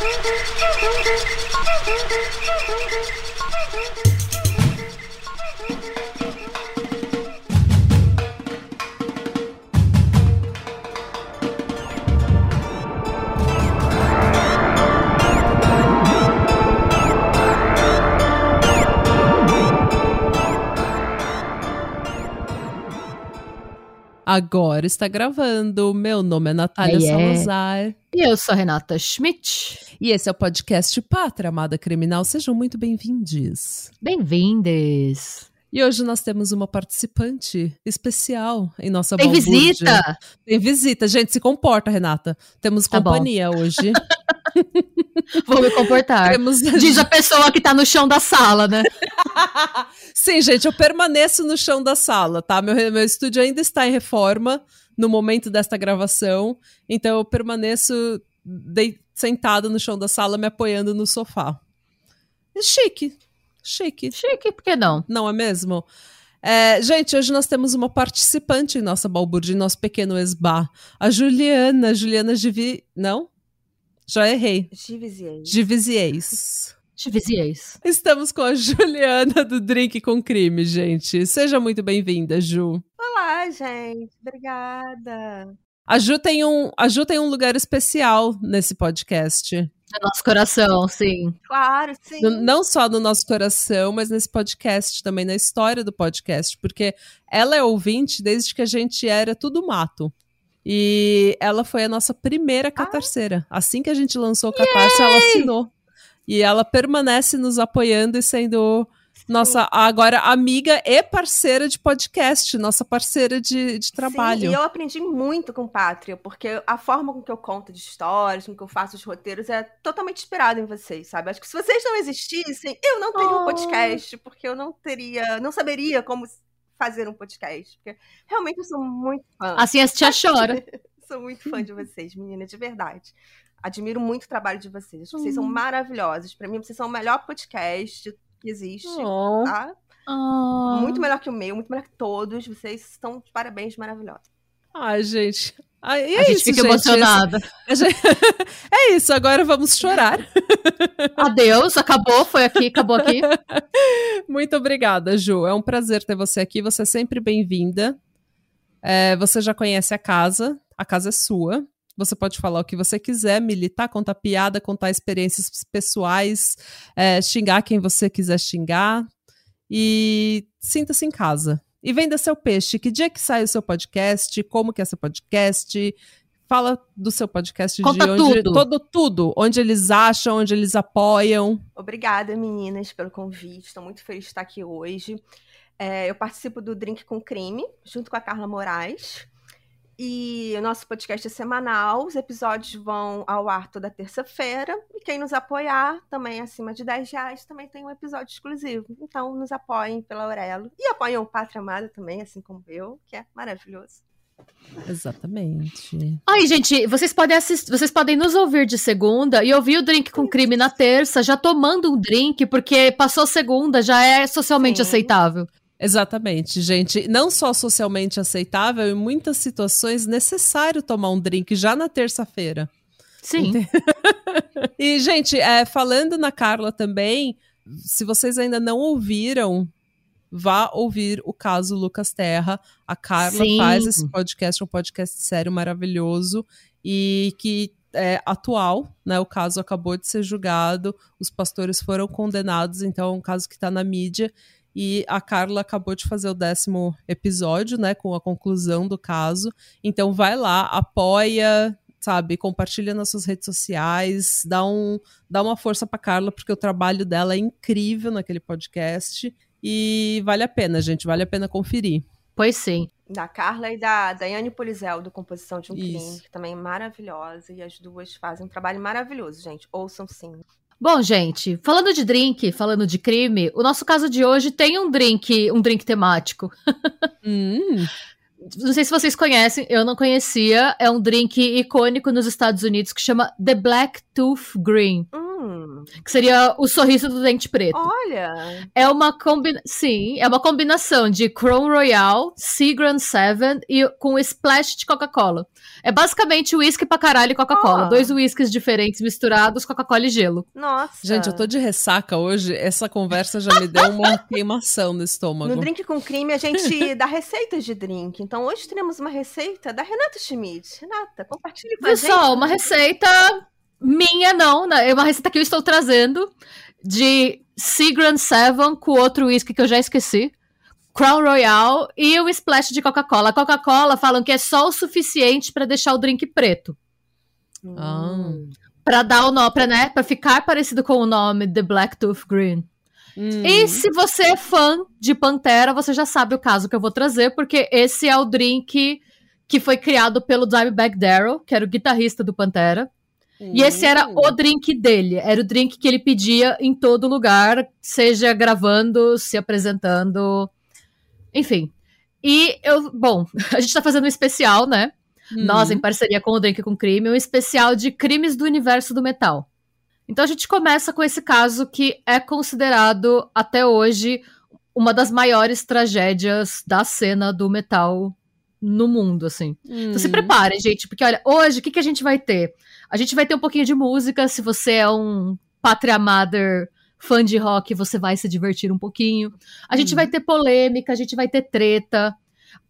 Thank you. Agora está gravando. Meu nome é Natália é. Salazar. E eu sou a Renata Schmidt. E esse é o podcast Pátria Amada Criminal. Sejam muito bem-vindos. Bem-vindes. E hoje nós temos uma participante especial em nossa Tem balbúrdia. visita! Tem visita. Gente, se comporta, Renata. Temos Tá bom. companhia hoje. Vou me comportar. Temos... Diz a pessoa que tá no chão da sala, né? Sim, gente, eu permaneço no chão da sala, tá? Meu, meu estúdio ainda está em reforma no momento desta gravação, então eu permaneço dei, sentada no chão da sala, me apoiando no sofá. É chique, chique. Chique, por que não? Não é mesmo? É, gente, hoje nós temos uma participante em nossa balbúrdia, em nosso pequeno esbar. A Juliana, Juliana Givi... Não? Já errei. Givisiei. Givisiez. Divisiez. Estamos com a Juliana do Drink com Crime, gente. Seja muito bem-vinda, Ju. Olá, gente. Obrigada. A Ju, tem um, a Ju tem um lugar especial nesse podcast. No nosso coração, sim. Claro, sim. No- não só no nosso coração, mas nesse podcast também, na história do podcast, porque ela é ouvinte desde que a gente era tudo mato. E ela foi a nossa primeira catarceira. Assim que a gente lançou o Catarse, ela assinou. E ela permanece nos apoiando e sendo nossa agora amiga e parceira de podcast, nossa parceira de, de trabalho. Sim, e eu aprendi muito com Pátria, porque a forma com que eu conto de histórias, com que eu faço os roteiros é totalmente inspirada em vocês, sabe? Acho que se vocês não existissem, eu não teria um Oh. podcast, porque eu não teria, não saberia como fazer um podcast, porque realmente eu sou muito fã. Assim a tia chora. Sou muito fã de vocês, menina, de verdade. Admiro muito o trabalho de vocês. Vocês são Hum. maravilhosos. Pra mim, vocês são o melhor podcast que existe, Oh. tá? Ah. Muito melhor que o meu, muito melhor que todos. Vocês estão de parabéns, maravilhosos. Ai, gente. Ai, e é A gente isso, fica gente. emocionada. É isso, agora vamos chorar. Adeus, acabou, foi aqui, acabou aqui. Muito obrigada, Ju. É um prazer ter você aqui. Você é sempre bem-vinda. É, você já conhece a casa, a casa é sua. Você pode falar o que você quiser, militar, contar piada, contar experiências pessoais, é, xingar quem você quiser xingar. E sinta-se em casa. E venda seu peixe. Que dia que sai o seu podcast? Como que é seu podcast? Fala do seu podcast Conta de onde tudo. todo tudo, onde eles acham, onde eles apoiam. Obrigada, meninas, pelo convite. Estou muito feliz de estar aqui hoje. É, eu participo do Drink com Crime, junto com a Carla Moraes. E o nosso podcast é semanal. Os episódios vão ao ar toda terça-feira. E quem nos apoiar, também acima de 10 reais, também tem um episódio exclusivo. Então, nos apoiem pela Aurelo. E apoiem o Pátria Amada também, assim como eu, que é maravilhoso. Exatamente. Aí, gente, vocês podem assistir, vocês podem nos ouvir de segunda e ouvir o drink com crime na terça, já tomando um drink, porque passou segunda, já é socialmente Sim. aceitável. Exatamente, gente. Não só socialmente aceitável, em muitas situações necessário tomar um drink já na terça-feira. Sim. E, gente, é, falando na Carla também, se vocês ainda não ouviram, vá ouvir o caso Lucas Terra. A Carla Sim. faz esse podcast, um podcast sério, maravilhoso, e que é atual, né? O caso acabou de ser julgado, os pastores foram condenados, então é um caso que está na mídia. E a Carla acabou de fazer o décimo episódio, né? Com a conclusão do caso. Então vai lá, apoia, sabe? Compartilha nas suas redes sociais, dá, um, dá uma força pra Carla, porque o trabalho dela é incrível naquele podcast. E vale a pena, gente, vale a pena conferir. Pois sim. Da Carla e da Daiane Polizel, do Composição de um Isso. Crime, que também é maravilhosa. E as duas fazem um trabalho maravilhoso, gente. Ouçam sim. Bom, gente, falando de drink, falando de crime, o nosso caso de hoje tem um drink, um drink temático. Hum, Não sei se vocês conhecem, eu não conhecia. É um drink icônico nos Estados Unidos que chama The Black Tooth Green. Hum, Que seria o sorriso do dente preto. Olha! É uma combina... Sim, é uma combinação de Crown Royal, Seagram 7 e com splash de Coca-Cola. É basicamente uísque pra caralho e Coca-Cola. Oh. Dois uísques diferentes misturados, Coca-Cola e gelo. Nossa! Gente, eu tô de ressaca hoje. Essa conversa já me deu uma queimação no estômago. No Drink com Crime, a gente dá receitas de drink. Então, hoje teremos uma receita da Renata Schmidt. Renata, compartilhe com a gente. Pessoal, uma receita minha, não, né? É uma receita que eu estou trazendo de Seagram 7 com outro whisky que eu já esqueci. Crown Royal e o splash de Coca-Cola. A Coca-Cola falam que é só o suficiente para deixar o drink preto. Ah. Hum. Pra dar o nome, pra, né? Pra ficar parecido com o nome The Black Tooth Green. Hum. E se você é fã de Pantera, você já sabe o caso que eu vou trazer, porque esse é o drink que foi criado pelo Dimebag Darrell, que era o guitarrista do Pantera. E esse era Hum. o drink dele. Era o drink que ele pedia em todo lugar, seja gravando, se apresentando, enfim. E eu, bom, a gente tá fazendo um especial, né? Hum. Nós, em parceria com o Drink com Crime, um especial de crimes do universo do metal. Então a gente começa com esse caso que é considerado até hoje uma das maiores tragédias da cena do metal no mundo, assim. Hum. Então se preparem, gente, porque olha, hoje o que, que a gente vai ter? A gente vai ter um pouquinho de música, se você é um Patria Mother fã de rock, você vai se divertir um pouquinho. A gente Hum. vai ter polêmica, a gente vai ter treta.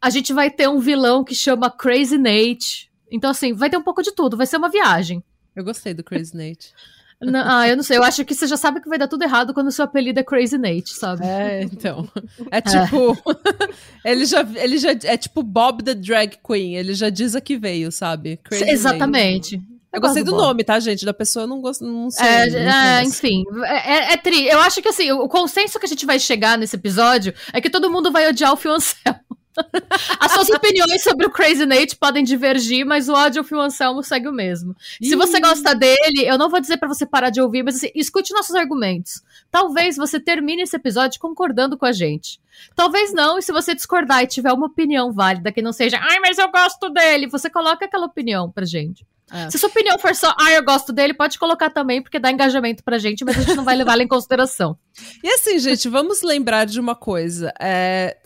A gente vai ter um vilão que chama Crazy Nate. Então, assim, vai ter um pouco de tudo, vai ser uma viagem. Eu gostei do Crazy Nate. Não, ah, eu não sei, eu acho que você já sabe que vai dar tudo errado quando o seu apelido é Crazy Nate, sabe? É, então. É tipo. ele, já, ele já. É tipo Bob the Drag Queen. Ele já diz a que veio, sabe? Crazy Nate. Eu gostei do nome, tá, gente? Da pessoa eu não gosto. Não sei. É, não é, enfim, é, é, é tri. Eu acho que assim, o consenso que a gente vai chegar nesse episódio é que todo mundo vai odiar o Phil Anselmo. As suas opiniões sobre o Crazy Nate podem divergir, mas o ódio ao Phil Anselmo segue o mesmo. Se você gosta dele, eu não vou dizer pra você parar de ouvir, mas assim, escute nossos argumentos. Talvez você termine esse episódio concordando com a gente. Talvez não, e se você discordar e tiver uma opinião válida que não seja, ai, mas eu gosto dele, você coloca aquela opinião pra gente. É. Se sua opinião for só, ah, eu gosto dele, pode colocar também, porque dá engajamento pra gente, mas a gente não vai levar ela em consideração. E assim, gente, vamos lembrar de uma coisa. É,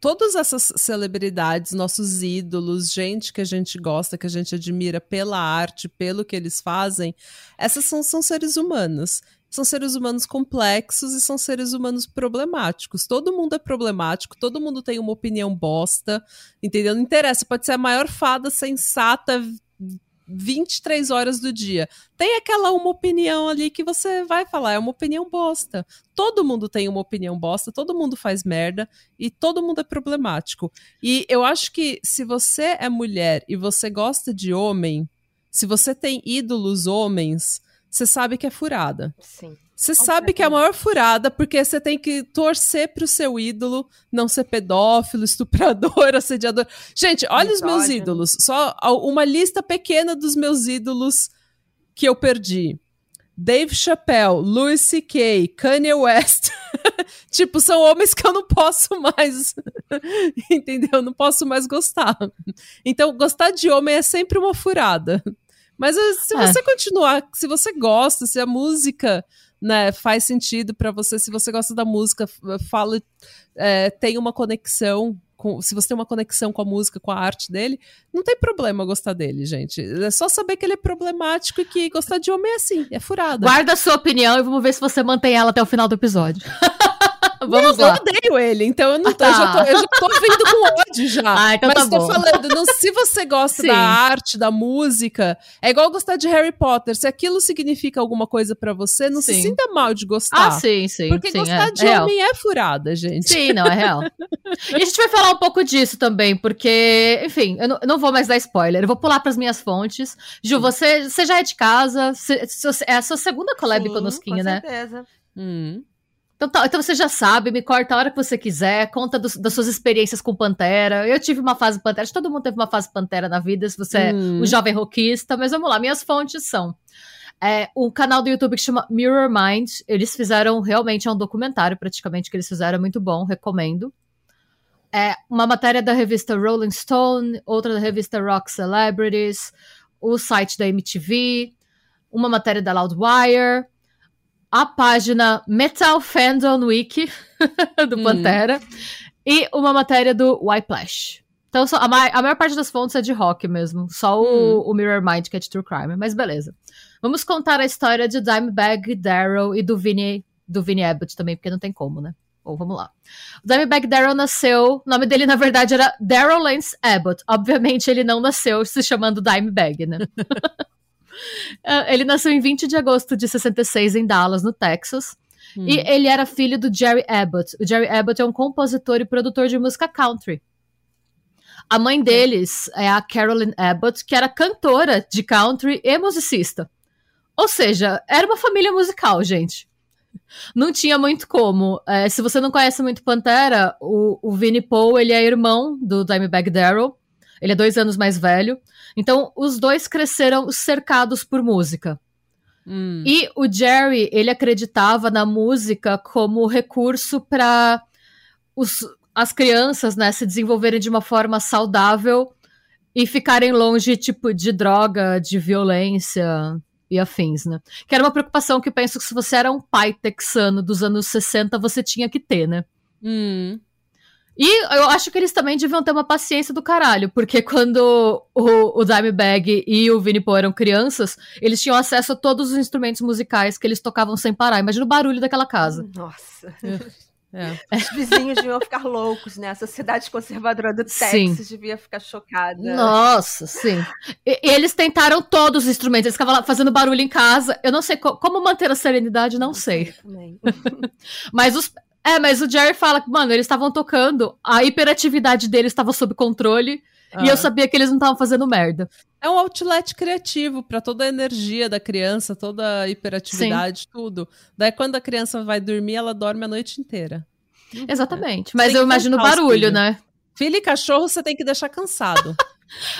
todas essas celebridades, nossos ídolos, gente que a gente gosta, que a gente admira pela arte, pelo que eles fazem, essas são, são seres humanos. São seres humanos complexos e são seres humanos problemáticos. Todo mundo é problemático, todo mundo tem uma opinião bosta, entendeu? Não interessa, pode ser a maior fada sensata 23 horas do dia. Tem aquela uma opinião ali que você vai falar, é uma opinião bosta. Todo mundo tem uma opinião bosta, todo mundo faz merda e todo mundo é problemático. E eu acho que se você é mulher e você gosta de homem, se você tem ídolos homens, você sabe que é furada. Sim. Você sabe que é a maior furada porque você tem que torcer pro seu ídolo não ser pedófilo, estuprador, assediador. Gente, olha os meus ídolos. Só uma lista pequena dos meus ídolos que eu perdi. Dave Chappelle, Louis C.K., Kanye West. tipo, são homens que eu não posso mais. Entendeu? Não posso mais gostar. Então, gostar de homem é sempre uma furada. Mas eh, se É. você continuar, se você gosta, se a música né, faz sentido pra você, se você gosta da música, fala, é, tem uma conexão. Com, se você tem uma conexão com a música, com a arte dele, não tem problema gostar dele, gente. É só saber que ele é problemático e que gostar de homem é assim, é furada. Guarda a sua opinião e vamos ver se você mantém ela até o final do episódio. Não, vamos eu lá. odeio ele, então eu, não, Ah, tá. eu, já tô, eu já tô vindo com ódio já. Ah, então Mas tá tô bom. falando, não, se você gosta Sim. da arte, da música, é igual gostar de Harry Potter. Se aquilo significa alguma coisa pra você, não se Sim. sinta mal de gostar. Ah, sim, sim. Porque sim, gostar é, de é real. homem é furada, gente. Sim, não, é real. E a gente vai falar um pouco disso também, porque, enfim, eu não, eu não vou mais dar spoiler, eu vou pular pras minhas fontes. Ju, você, você já é de casa, você- é a sua segunda collab Sim, conosquinho, com né? certeza. Hum. Então, tá, então você já sabe, me corta a hora que você quiser, conta dos- das suas experiências com Pantera. Eu tive uma fase Pantera, acho que todo mundo teve uma fase Pantera na vida, se você é Hum. um jovem rockista, mas vamos lá, minhas fontes são é, um canal do YouTube que chama Mirror Mind, eles fizeram, realmente é um documentário praticamente que eles fizeram, é muito bom, recomendo. É, uma matéria da revista Rolling Stone, outra da revista Rock Celebrities, o site da MTV, uma matéria da Loudwire, a página Metal Fandom Wiki do Pantera hum. e uma matéria do Whiplash. Então, a, ma a, maior parte das fontes é de rock mesmo. Só o, hum. o Mirror Mind que é de True Crime. Mas beleza. Vamos contar a história de Dimebag Darrell e do Vinny, do Vinny Abbott também, porque não tem como, né? Ou vamos lá. O Dimebag Darrell nasceu. O nome dele, na verdade, era Darrell Lance Abbott. Obviamente, ele não nasceu se chamando Dimebag, né? Ah, ele nasceu em 20 de agosto de 66 em Dallas, no Texas. Hum. E ele era filho do Jerry Abbott. O Jerry Abbott é um compositor e produtor de música country. A mãe deles é a Carolyn Abbott, que era cantora de country e musicista. Ou seja, era uma família musical, gente. Não tinha muito como. É, se você não conhece muito Pantera, o, o Vinnie Paul, ele é irmão do Dimebag Darrell. Ele é dois anos mais velho. Então, os dois cresceram cercados por música. Hum. E o Jerry, ele acreditava na música como recurso para as crianças, né, se desenvolverem de uma forma saudável e ficarem longe, tipo, de droga, de violência e afins, né? Que era uma preocupação que eu penso que se você era um pai texano dos anos 60, você tinha que ter, né? Hum. E eu acho que eles também deviam ter uma paciência do caralho, porque quando o, o Dimebag e o Vinnie Paul eram crianças, eles tinham acesso a todos os instrumentos musicais que eles tocavam sem parar. Imagina o barulho daquela casa. Nossa. É. Os vizinhos deviam ficar loucos, né? A sociedade conservadora do Texas sim. devia ficar chocada. Nossa, sim. E, e, eles tentaram todos os instrumentos, eles ficavam lá fazendo barulho em casa. Eu não sei co como manter a serenidade, não sei. Mas os, é, mas o Jerry fala que, mano, eles estavam tocando, a hiperatividade deles estava sob controle. Ah. E eu ah. sabia que eles não estavam fazendo merda. É um outlet criativo para toda a energia da criança, toda a hiperatividade, Sim. tudo. Daí quando a criança vai dormir, ela dorme a noite inteira. Exatamente. Mas eu imagino barulho, né? Filho e cachorro você tem que deixar cansado.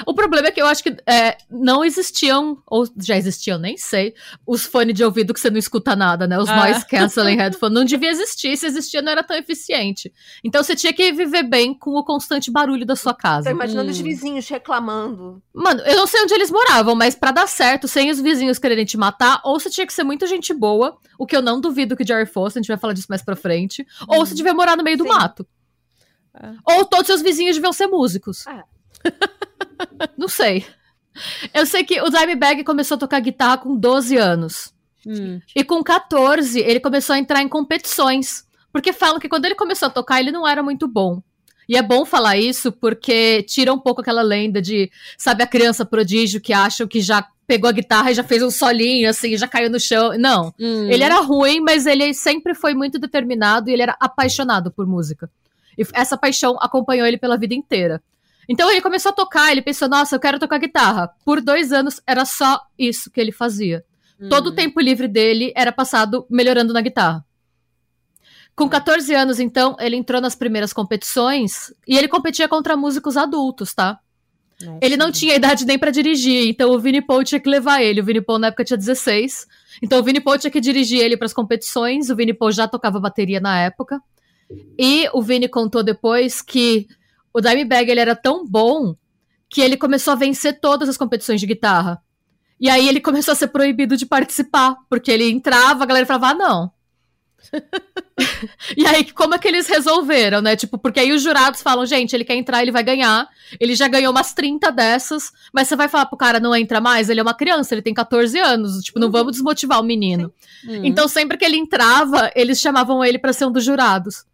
O problema é que eu acho que é, não existiam, ou já existiam, nem sei, os fones de ouvido que você não escuta nada, né? Os ah. noise canceling headphones. Não devia existir, se existia não era tão eficiente. Então você tinha que viver bem com o constante barulho da sua casa. Tô imaginando hum. os vizinhos reclamando. Mano, eu não sei onde eles moravam, mas para dar certo, sem os vizinhos quererem te matar, ou você tinha que ser muita gente boa, o que eu não duvido que o Jerry fosse, a gente vai falar disso mais pra frente, hum. ou você devia morar no meio Sim. do mato. É. Ou todos seus vizinhos deviam ser músicos. É. Não sei. Eu sei que o Dimebag começou a tocar guitarra com 12 anos. Hum. E com 14, ele começou a entrar em competições. Porque falam que quando ele começou a tocar, ele não era muito bom. E é bom falar isso porque tira um pouco aquela lenda de, sabe, a criança prodígio que acham que já pegou a guitarra e já fez um solinho, assim, já caiu no chão. Não. Hum. Ele era ruim, mas ele sempre foi muito determinado e ele era apaixonado por música. E essa paixão acompanhou ele pela vida inteira. Então ele começou a tocar, ele pensou, nossa, eu quero tocar guitarra. Por dois anos era só isso que ele fazia. Hum. Todo o tempo livre dele era passado melhorando na guitarra. Com 14 anos, então, ele entrou nas primeiras competições e ele competia contra músicos adultos, tá? Nossa. Ele não tinha idade nem para dirigir, então o Vini Paul tinha que levar ele. O Vini Paul na época tinha 16. Então o Vini Paul tinha que dirigir ele para as competições. O Vini Paul já tocava bateria na época. E o Vini contou depois que o Dimebag ele era tão bom que ele começou a vencer todas as competições de guitarra. E aí ele começou a ser proibido de participar, porque ele entrava, a galera falava, ah, não. e aí, como é que eles resolveram, né? Tipo, porque aí os jurados falam, gente, ele quer entrar, ele vai ganhar. Ele já ganhou umas 30 dessas, mas você vai falar pro cara, não entra mais? Ele é uma criança, ele tem 14 anos. Tipo, não uhum. vamos desmotivar o menino. Uhum. Então, sempre que ele entrava, eles chamavam ele para ser um dos jurados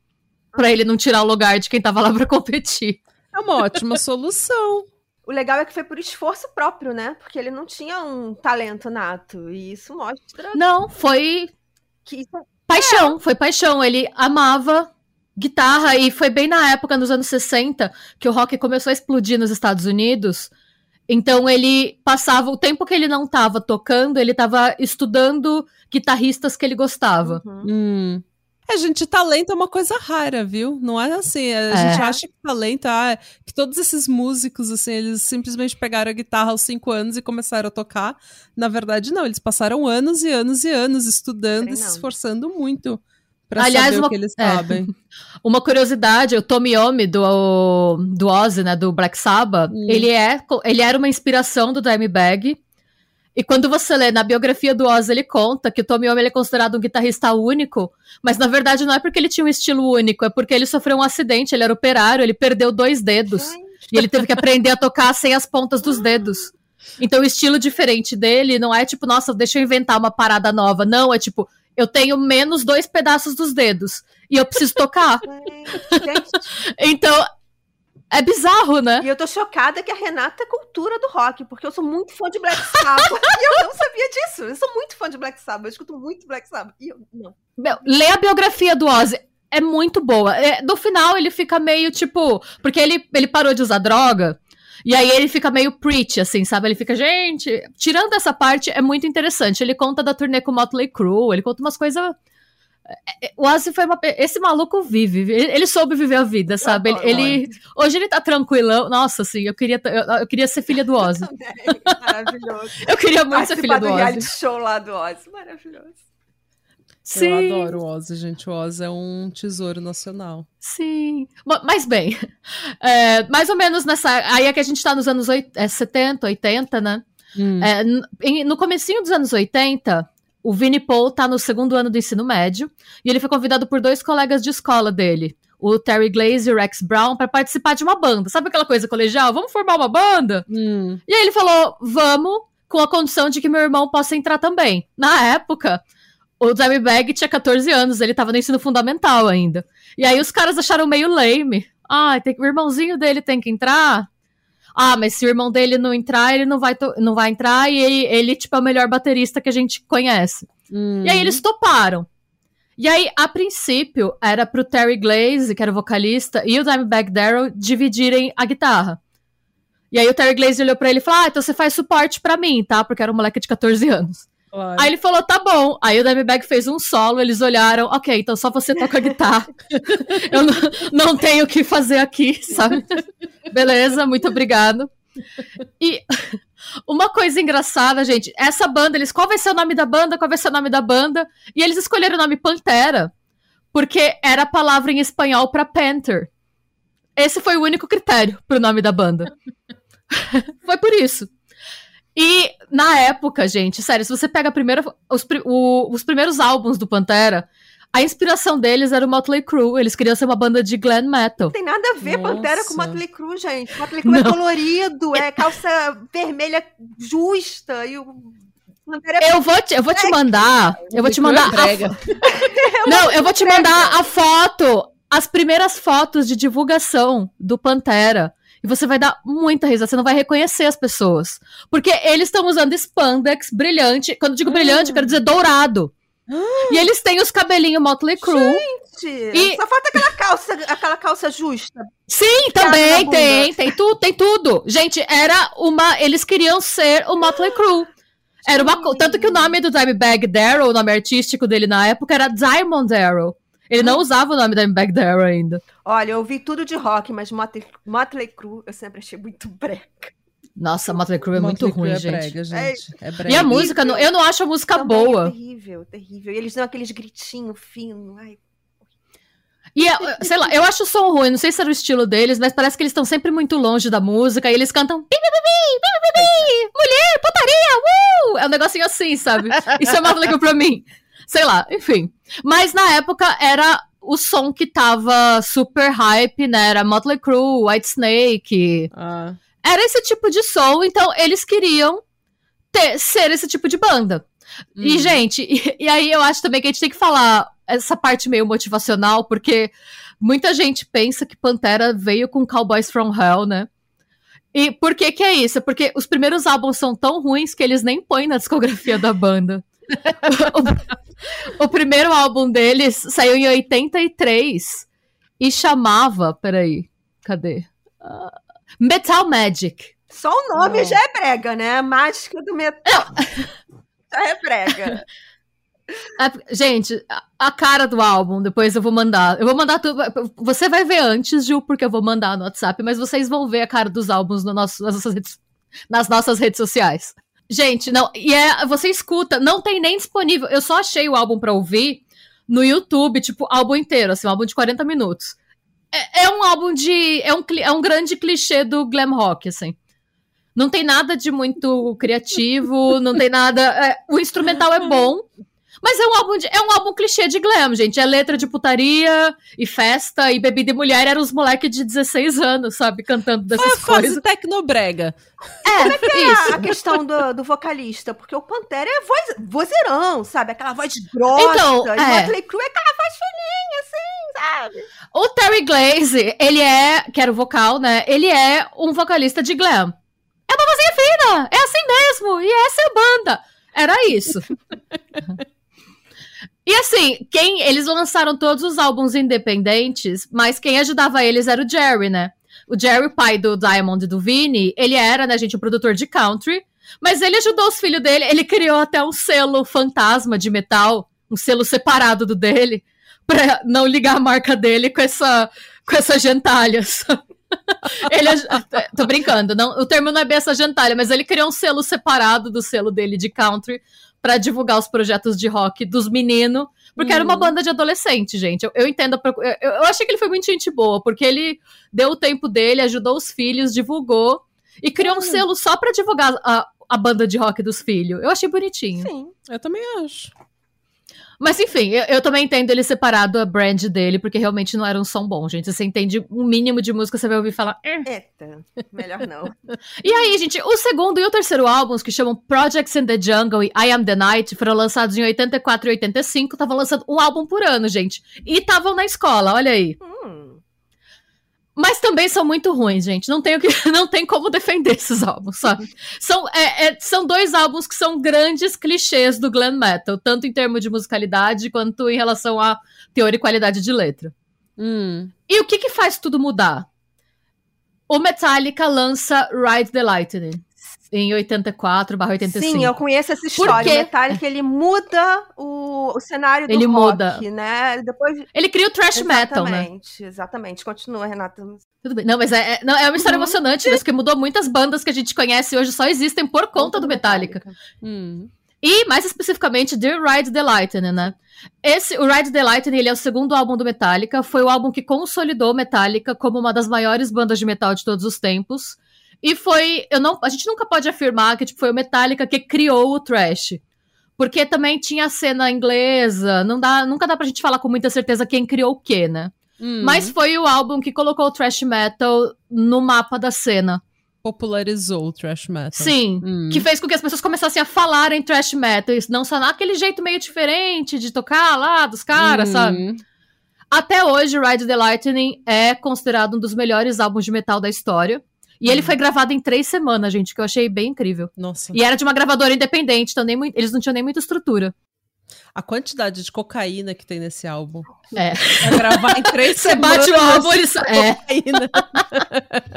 para ele não tirar o lugar de quem tava lá para competir. É uma ótima solução. O legal é que foi por esforço próprio, né? Porque ele não tinha um talento nato. E isso mostra. Não, foi. Que Paixão, é. foi paixão. Ele amava guitarra e foi bem na época, nos anos 60, que o rock começou a explodir nos Estados Unidos. Então ele passava o tempo que ele não estava tocando, ele estava estudando guitarristas que ele gostava. Uhum. Hum. É, gente, talento é uma coisa rara, viu? Não é assim. A é. gente acha que talento, ah, que todos esses músicos, assim, eles simplesmente pegaram a guitarra aos cinco anos e começaram a tocar. Na verdade, não. Eles passaram anos e anos e anos estudando e se esforçando muito pra Aliás, saber uma, o que eles é, sabem. Uma curiosidade, o Tommy Yomi do, do Ozzy, né, do Black Sabbath, hum. ele, é, ele era uma inspiração do Dimebag. E quando você lê na biografia do Oz, ele conta que o Tommy Iommi é considerado um guitarrista único, mas na verdade não é porque ele tinha um estilo único, é porque ele sofreu um acidente, ele era operário, ele perdeu dois dedos. E ele teve que aprender a tocar sem as pontas dos dedos. Então o estilo diferente dele não é tipo, nossa, deixa eu inventar uma parada nova. Não, é tipo, eu tenho menos dois pedaços dos dedos e eu preciso tocar. então, é bizarro, né? E eu tô chocada que a Renata é cultura do rock, porque eu sou muito fã de Black Sabbath. e eu não sabia disso. Eu sou muito fã de Black Sabbath. Eu escuto muito Black Sabbath. E eu não. Meu, lê a biografia do Ozzy. É muito boa. É, no final, ele fica meio tipo. Porque ele, ele parou de usar droga. E aí ele fica meio preach, assim, sabe? Ele fica, gente. Tirando essa parte, é muito interessante. Ele conta da turnê com o Motley Crue, ele conta umas coisas o Ozzy foi uma. Esse maluco vive, ele soube viver a vida, sabe? Ele, ele, hoje ele tá tranquilão. Nossa, assim, eu queria, eu, eu queria ser filha do Ozzy. Maravilhoso. eu queria muito ser filha do, do Ozzy. show lá do Ozzy, maravilhoso. Sim. Eu adoro o Ozzy, gente. O Ozzy é um tesouro nacional. Sim. Mas bem, é, mais ou menos nessa. Aí é que a gente tá nos anos 80, é, 70, 80, né? Hum. É, no comecinho dos anos 80, o Vini Paul tá no segundo ano do ensino médio e ele foi convidado por dois colegas de escola dele, o Terry Glaze e o Rex Brown, para participar de uma banda. Sabe aquela coisa colegial? Vamos formar uma banda? Hum. E aí ele falou: vamos, com a condição de que meu irmão possa entrar também. Na época, o Dimebag tinha 14 anos, ele tava no ensino fundamental ainda. E aí os caras acharam meio lame. Ah, tem, o irmãozinho dele tem que entrar? Ah, mas se o irmão dele não entrar, ele não vai, não vai entrar e ele, ele, tipo, é o melhor baterista que a gente conhece. Hum. E aí eles toparam. E aí, a princípio, era pro Terry Glaze, que era o vocalista, e o Dimebag Darrell dividirem a guitarra. E aí o Terry Glaze olhou pra ele e falou: Ah, então você faz suporte pra mim, tá? Porque era um moleque de 14 anos. Claro. Aí ele falou, tá bom. Aí o Dimebag fez um solo, eles olharam, ok, então só você toca guitarra. Eu não, não tenho o que fazer aqui, sabe? Beleza, muito obrigado. E uma coisa engraçada, gente, essa banda, eles, qual vai ser o nome da banda? Qual vai ser o nome da banda? E eles escolheram o nome Pantera, porque era a palavra em espanhol para Panther. Esse foi o único critério pro nome da banda. foi por isso. E na época, gente, sério, se você pega a primeira, os, o, os primeiros álbuns do Pantera, a inspiração deles era o Motley Crue. Eles queriam ser uma banda de glam metal. Não tem nada a ver Nossa. Pantera com Motley Crue, gente. Motley Crue é Não. é colorido, é calça vermelha justa e o é eu vou te, eu vou te mandar, eu vou te mandar a... Não, eu vou te mandar a foto, as primeiras fotos de divulgação do Pantera. E você vai dar muita risada, você não vai reconhecer as pessoas. Porque eles estão usando spandex brilhante. Quando eu digo brilhante, eu quero dizer dourado. E eles têm os cabelinhos Motley Crue. Gente, e... só falta aquela calça, aquela calça justa. Sim, também tem, tem tudo, tem tudo. Gente, era uma, eles queriam ser o Motley Crue. Era uma, tanto que o nome do Dimebag Darrell, o nome artístico dele na época era Diamond Darrell. Ele não usava o nome Dimebag Darrell ainda. Olha, eu ouvi tudo de rock, mas Motley, Motley Crue eu sempre achei muito breca. Nossa, Motley Crue é muito ruim, é gente. Brega, gente. É, é brega. E a música, eu não acho a música Também é boa. É terrível, terrível. E eles dão aqueles gritinhos finos. Ai. E, sei lá, eu acho o som ruim, não sei se era o estilo deles, mas parece que eles estão sempre muito longe da música e eles cantam mulher, putaria, uh! É um negocinho assim, sabe? Isso é Motley Crue pra mim. Sei lá, enfim. Mas na época era o som que tava super hype, né? Era Motley Crue, White Snake. Ah. Era esse tipo de som, então eles queriam ter, ser esse tipo de banda. Hum. E, gente, e, e, aí eu acho também que a gente tem que falar essa parte meio motivacional, porque muita gente pensa que Pantera veio com Cowboys from Hell, né? E por que que é isso? Porque os primeiros álbuns são tão ruins que eles nem põem na discografia da banda. o, primeiro álbum deles saiu em 83 e chamava. Peraí, cadê? Uh, Metal Magic. Só o nome oh. já é brega, né? Mágica do metal. já é brega. É, gente, a cara do álbum, depois eu vou mandar. Eu vou mandar tudo. Você vai ver antes, Ju, porque eu vou mandar no WhatsApp, mas vocês vão ver a cara dos álbuns no nosso, nas, nossas redes, nas nossas redes sociais. Gente, não, e é, você escuta, não tem nem disponível. Eu só achei o álbum pra ouvir no YouTube, tipo, álbum inteiro, assim, um álbum de 40 minutos. É, é um álbum de. É um, é um grande clichê do glam rock, assim. Não tem nada de muito criativo, não tem nada. é, o instrumental é bom. Mas é um álbum de- é um álbum clichê de glam, gente. É letra de putaria e festa e bebida e mulher. Eram os moleques de 16 anos, sabe? Cantando Foi dessas a fase coisas. tecnobrega. É, É isso. a questão do, do vocalista, porque o Pantera é voz, vozeirão, sabe? Aquela voz grossa. Então, e é. o Motley Crue é aquela voz fininha, assim, sabe? O Terry Glaze, ele é, que era o vocal, né? Ele é um vocalista de glam. É uma vozinha fina, é assim mesmo, e essa é a banda. Era isso. e assim, quem eles lançaram todos os álbuns independentes, mas quem ajudava eles era o Jerry, né? O Jerry, pai do Diamond e do Vini, ele era, né, gente, o produtor de country, mas ele ajudou os filhos dele, ele criou até um selo fantasma de metal, um selo separado do dele, pra não ligar a marca dele com essa com essa gentalha. ele aj- tô brincando, não, o termo não é bem essa gentalha, mas ele criou um selo separado do selo dele de country pra divulgar os projetos de rock dos meninos, porque era uma Hum. banda de adolescente, gente. Eu, eu entendo, eu, eu achei que ele foi muito gente boa, porque ele deu o tempo dele, ajudou os filhos, divulgou e criou um Hum. selo só pra divulgar a, a banda de rock dos filhos. Eu achei bonitinho. Sim. Eu também acho. Mas enfim, eu, eu também entendo ele separado a brand dele, porque realmente não era um som bom, gente. Você entende um mínimo de música, você vai ouvir falar. "Eh". Eita, melhor não. E aí, gente, o segundo e o terceiro álbuns, que chamam Projects in the Jungle e I Am the Night, foram lançados em 84 e 85. Estavam lançando um álbum por ano, gente. E estavam na escola, olha aí. Hum, Mas também são muito ruins, gente. Não tem, o que, não tem como defender esses álbuns, sabe? São, é- é- são dois álbuns que são grandes clichês do glam metal, tanto em termos de musicalidade quanto em relação a teor e qualidade de letra. Hum. E o que que faz tudo mudar? O Metallica lança Ride the Lightning em 84 85. Sim, eu conheço essa história. O Metallica, ele muda o, o cenário do Ele rock, muda. né? Depois... Ele cria o thrash metal, né? Exatamente, exatamente. Continua, Renata. Tudo bem. Não, mas é, é- não, é uma história Uhum. emocionante, né? Porque mudou muitas bandas que a gente conhece hoje só existem por conta do Metallica. Hum. E, mais especificamente, The Ride the Lightning, né? Esse, o Ride the Lightning, ele é o segundo álbum do Metallica, foi o álbum que consolidou Metallica como uma das maiores bandas de metal de todos os tempos. E foi, eu não, a gente nunca pode afirmar que tipo, foi o Metallica que criou o thrash. Porque também tinha a cena inglesa, não dá, nunca dá pra gente falar com muita certeza quem criou o quê, né? Hum. Mas foi o álbum que colocou o thrash metal no mapa da cena. popularizou o thrash metal. Sim. Hum. Que fez com que as pessoas começassem a falar em thrash metal, não só naquele jeito meio diferente de tocar lá dos caras, Hum. sabe? Até hoje, Ride the Lightning é considerado um dos melhores álbuns de metal da história. E ele Hum. foi gravado em três semanas, gente, que eu achei bem incrível. Nossa. E era de uma gravadora independente, então nem eles não tinham nem muita estrutura. A quantidade de cocaína que tem nesse álbum. É. Pra gravar em três Você semanas. bate o álbum, ele sa- É. cocaína.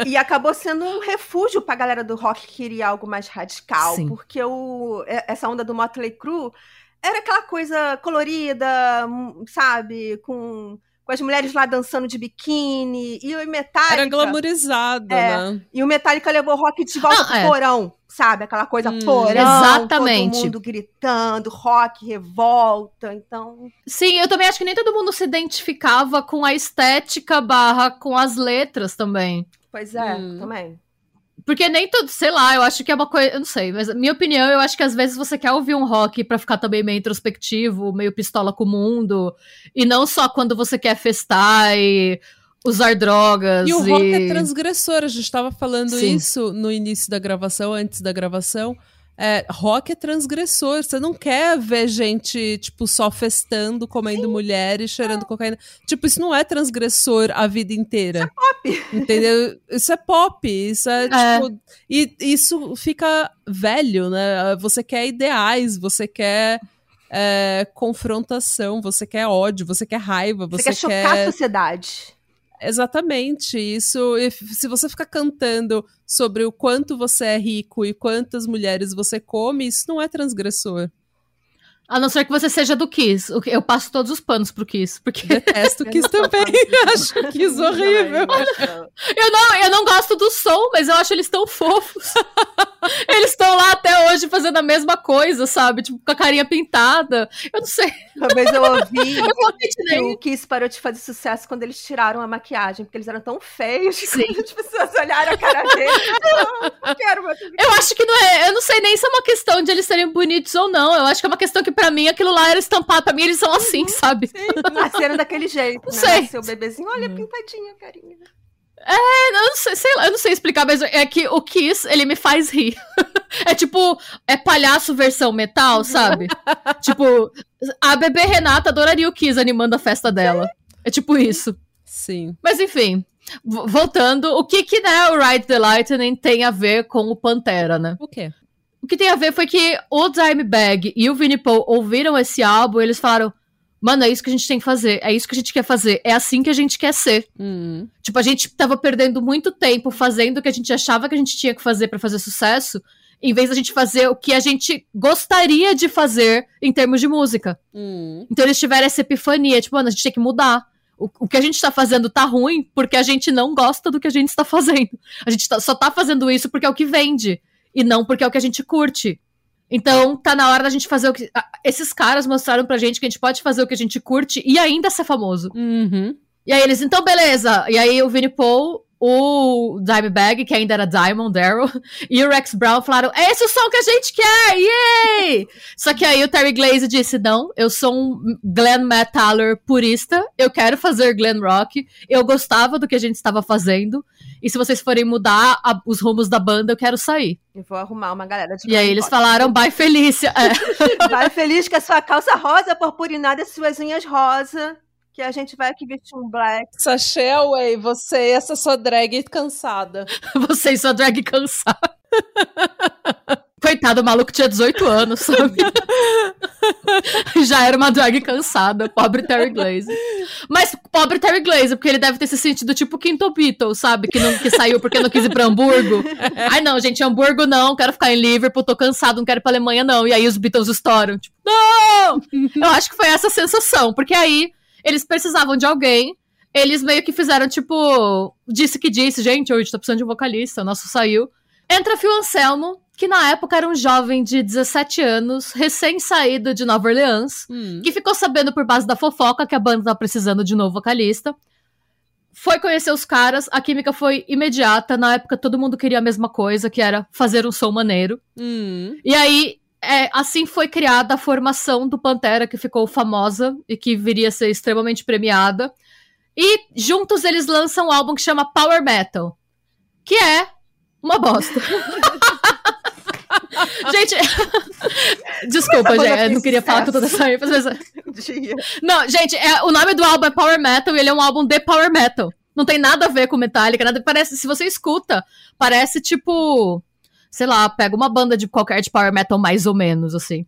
E acabou sendo um refúgio pra galera do rock que queria algo mais radical, Sim. porque o, e- essa onda do Motley Crue era aquela coisa colorida, hum, sabe, com, com as mulheres lá dançando de biquíni, e o Metallica... Era glamourizado, É. né? E o Metallica levou o rock de volta Ah, pro é. porão, sabe? Aquela coisa Hum. porão, Exatamente. todo mundo gritando, rock, revolta, então... Sim, eu também acho que nem todo mundo se identificava com a estética barra com as letras também. Pois é, Hum. também. Porque nem tudo, sei lá, eu acho que é uma coisa, eu não sei, mas minha opinião, eu acho que às vezes você quer ouvir um rock pra ficar também meio introspectivo, meio pistola com o mundo, e não só quando você quer festar e usar drogas E o rock é transgressor, a gente tava falando Sim. isso no início da gravação, antes da gravação. É, rock é transgressor, você não quer ver gente, tipo, só festando, comendo mulher e cheirando cocaína. Tipo, isso não é transgressor a vida inteira. Pop. Entendeu? Isso é pop, isso é, É. tipo. E isso fica velho, né? Você quer ideais, você quer é, confrontação, você quer ódio, você quer raiva, Você, você, quer chocar a sociedade. Exatamente, isso. Se você ficar cantando sobre o quanto você é rico e quantas mulheres você come, isso não é transgressor. A não ser que você seja do Kiss. o que- Eu passo todos os panos pro Kiss, porque Detesto Kiss também. Acho Kiss horrível. Não, eu não, eu não gosto do som, mas eu acho eles tão fofos. Eles estão lá até hoje fazendo a mesma coisa, sabe? Tipo, com a carinha pintada. Eu não sei. Talvez eu ouvi que o Kiss parou de fazer sucesso quando eles tiraram a maquiagem, porque eles eram tão feios que Sim. as pessoas olharam a cara deles. Não, quero mais Eu acho que não é. Eu não sei nem se é uma questão de eles serem bonitos ou não. Eu acho que é uma questão que, pra mim, aquilo lá era estampado. Pra mim, eles são assim, sabe? Nasceram daquele jeito, Não né? sei. O bebezinho, olha pintadinha, carinha. Eu não sei, sei lá, eu não sei explicar, mas é que o Kiss, ele me faz rir. é tipo, é palhaço versão metal, sabe? tipo, a bebê Renata adoraria o Kiss animando a festa dela. É tipo isso. Sim. Mas enfim, vo- voltando, o que que, né, o Ride the Lightning tem a ver com o Pantera, né? O quê? O que tem a ver foi que o Dimebag e o Vinnie Paul ouviram esse álbum e eles falaram, mano, é isso que a gente tem que fazer, é isso que a gente quer fazer, é assim que a gente quer ser. Hum. Tipo, a gente tava perdendo muito tempo fazendo o que a gente achava que a gente tinha que fazer pra fazer sucesso, em vez da gente fazer o que a gente gostaria de fazer em termos de música. Hum. Então eles tiveram essa epifania, tipo, mano, a gente tem que mudar. O, o que a gente tá fazendo tá ruim porque a gente não gosta do que a gente está fazendo. A gente tá- só tá fazendo isso porque é o que vende, e não porque é o que a gente curte. Então, tá na hora da gente fazer o que. Esses caras mostraram pra gente que a gente pode fazer o que a gente curte e ainda ser famoso. Uhum. E aí eles, então beleza. E aí o Vinnie Paul, o Dimebag, que ainda era Diamond Darrell, e o Rex Brown falaram: é esse o som que a gente quer! Yay! Só que aí o Terry Glaze disse: não, eu sou um Glenn Metaller purista, eu quero fazer Glenn Rock, eu gostava do que a gente estava fazendo, e se vocês forem mudar a- os rumos da banda, eu quero sair. E vou arrumar uma galera de E aí eles falaram: bye, Felícia. É. Vai feliz com a sua calça rosa purpurinada e suas unhas rosa. Que a gente vai aqui vestir um black. Sachê Away, você e essa sua drag cansada. Você e sua drag cansada. Coitado, o maluco tinha 18 anos, sabe? Já era uma drag cansada, pobre Terry Glaze. Mas pobre Terry Glaze, porque ele deve ter se sentido tipo o Quinto Beatle, sabe? Que, não, que saiu porque não quis ir pra Hamburgo. Ai não, gente, Hamburgo não, quero ficar em Liverpool, tô cansado, não quero ir pra Alemanha não. E aí os Beatles estouram, tipo, não! Eu acho que foi essa a sensação, porque aí eles precisavam de alguém eles meio que fizeram, tipo, disse que disse, gente, hoje tá precisando de um vocalista, o nosso saiu. Entra Phil Anselmo, que na época era um jovem de 17 anos, recém-saído de Nova Orleans, Hum. que ficou sabendo por base da fofoca que a banda tá precisando de novo vocalista. Foi conhecer os caras, a química foi imediata, na época todo mundo queria a mesma coisa, que era fazer um som maneiro. Hum. E aí, é, assim foi criada a formação do Pantera, que ficou famosa e que viria a ser extremamente premiada. E juntos eles lançam um álbum que chama Power Metal, que é uma bosta. gente, desculpa, banda gente, eu não queria falar com toda essa ênfase, Dia. não, gente, é, o nome do álbum é Power Metal e ele é um álbum de Power Metal. Não tem nada a ver com Metallica, nada. Parece, se você escuta, parece tipo. Sei lá, pega uma banda de qualquer de Power Metal mais ou menos, assim.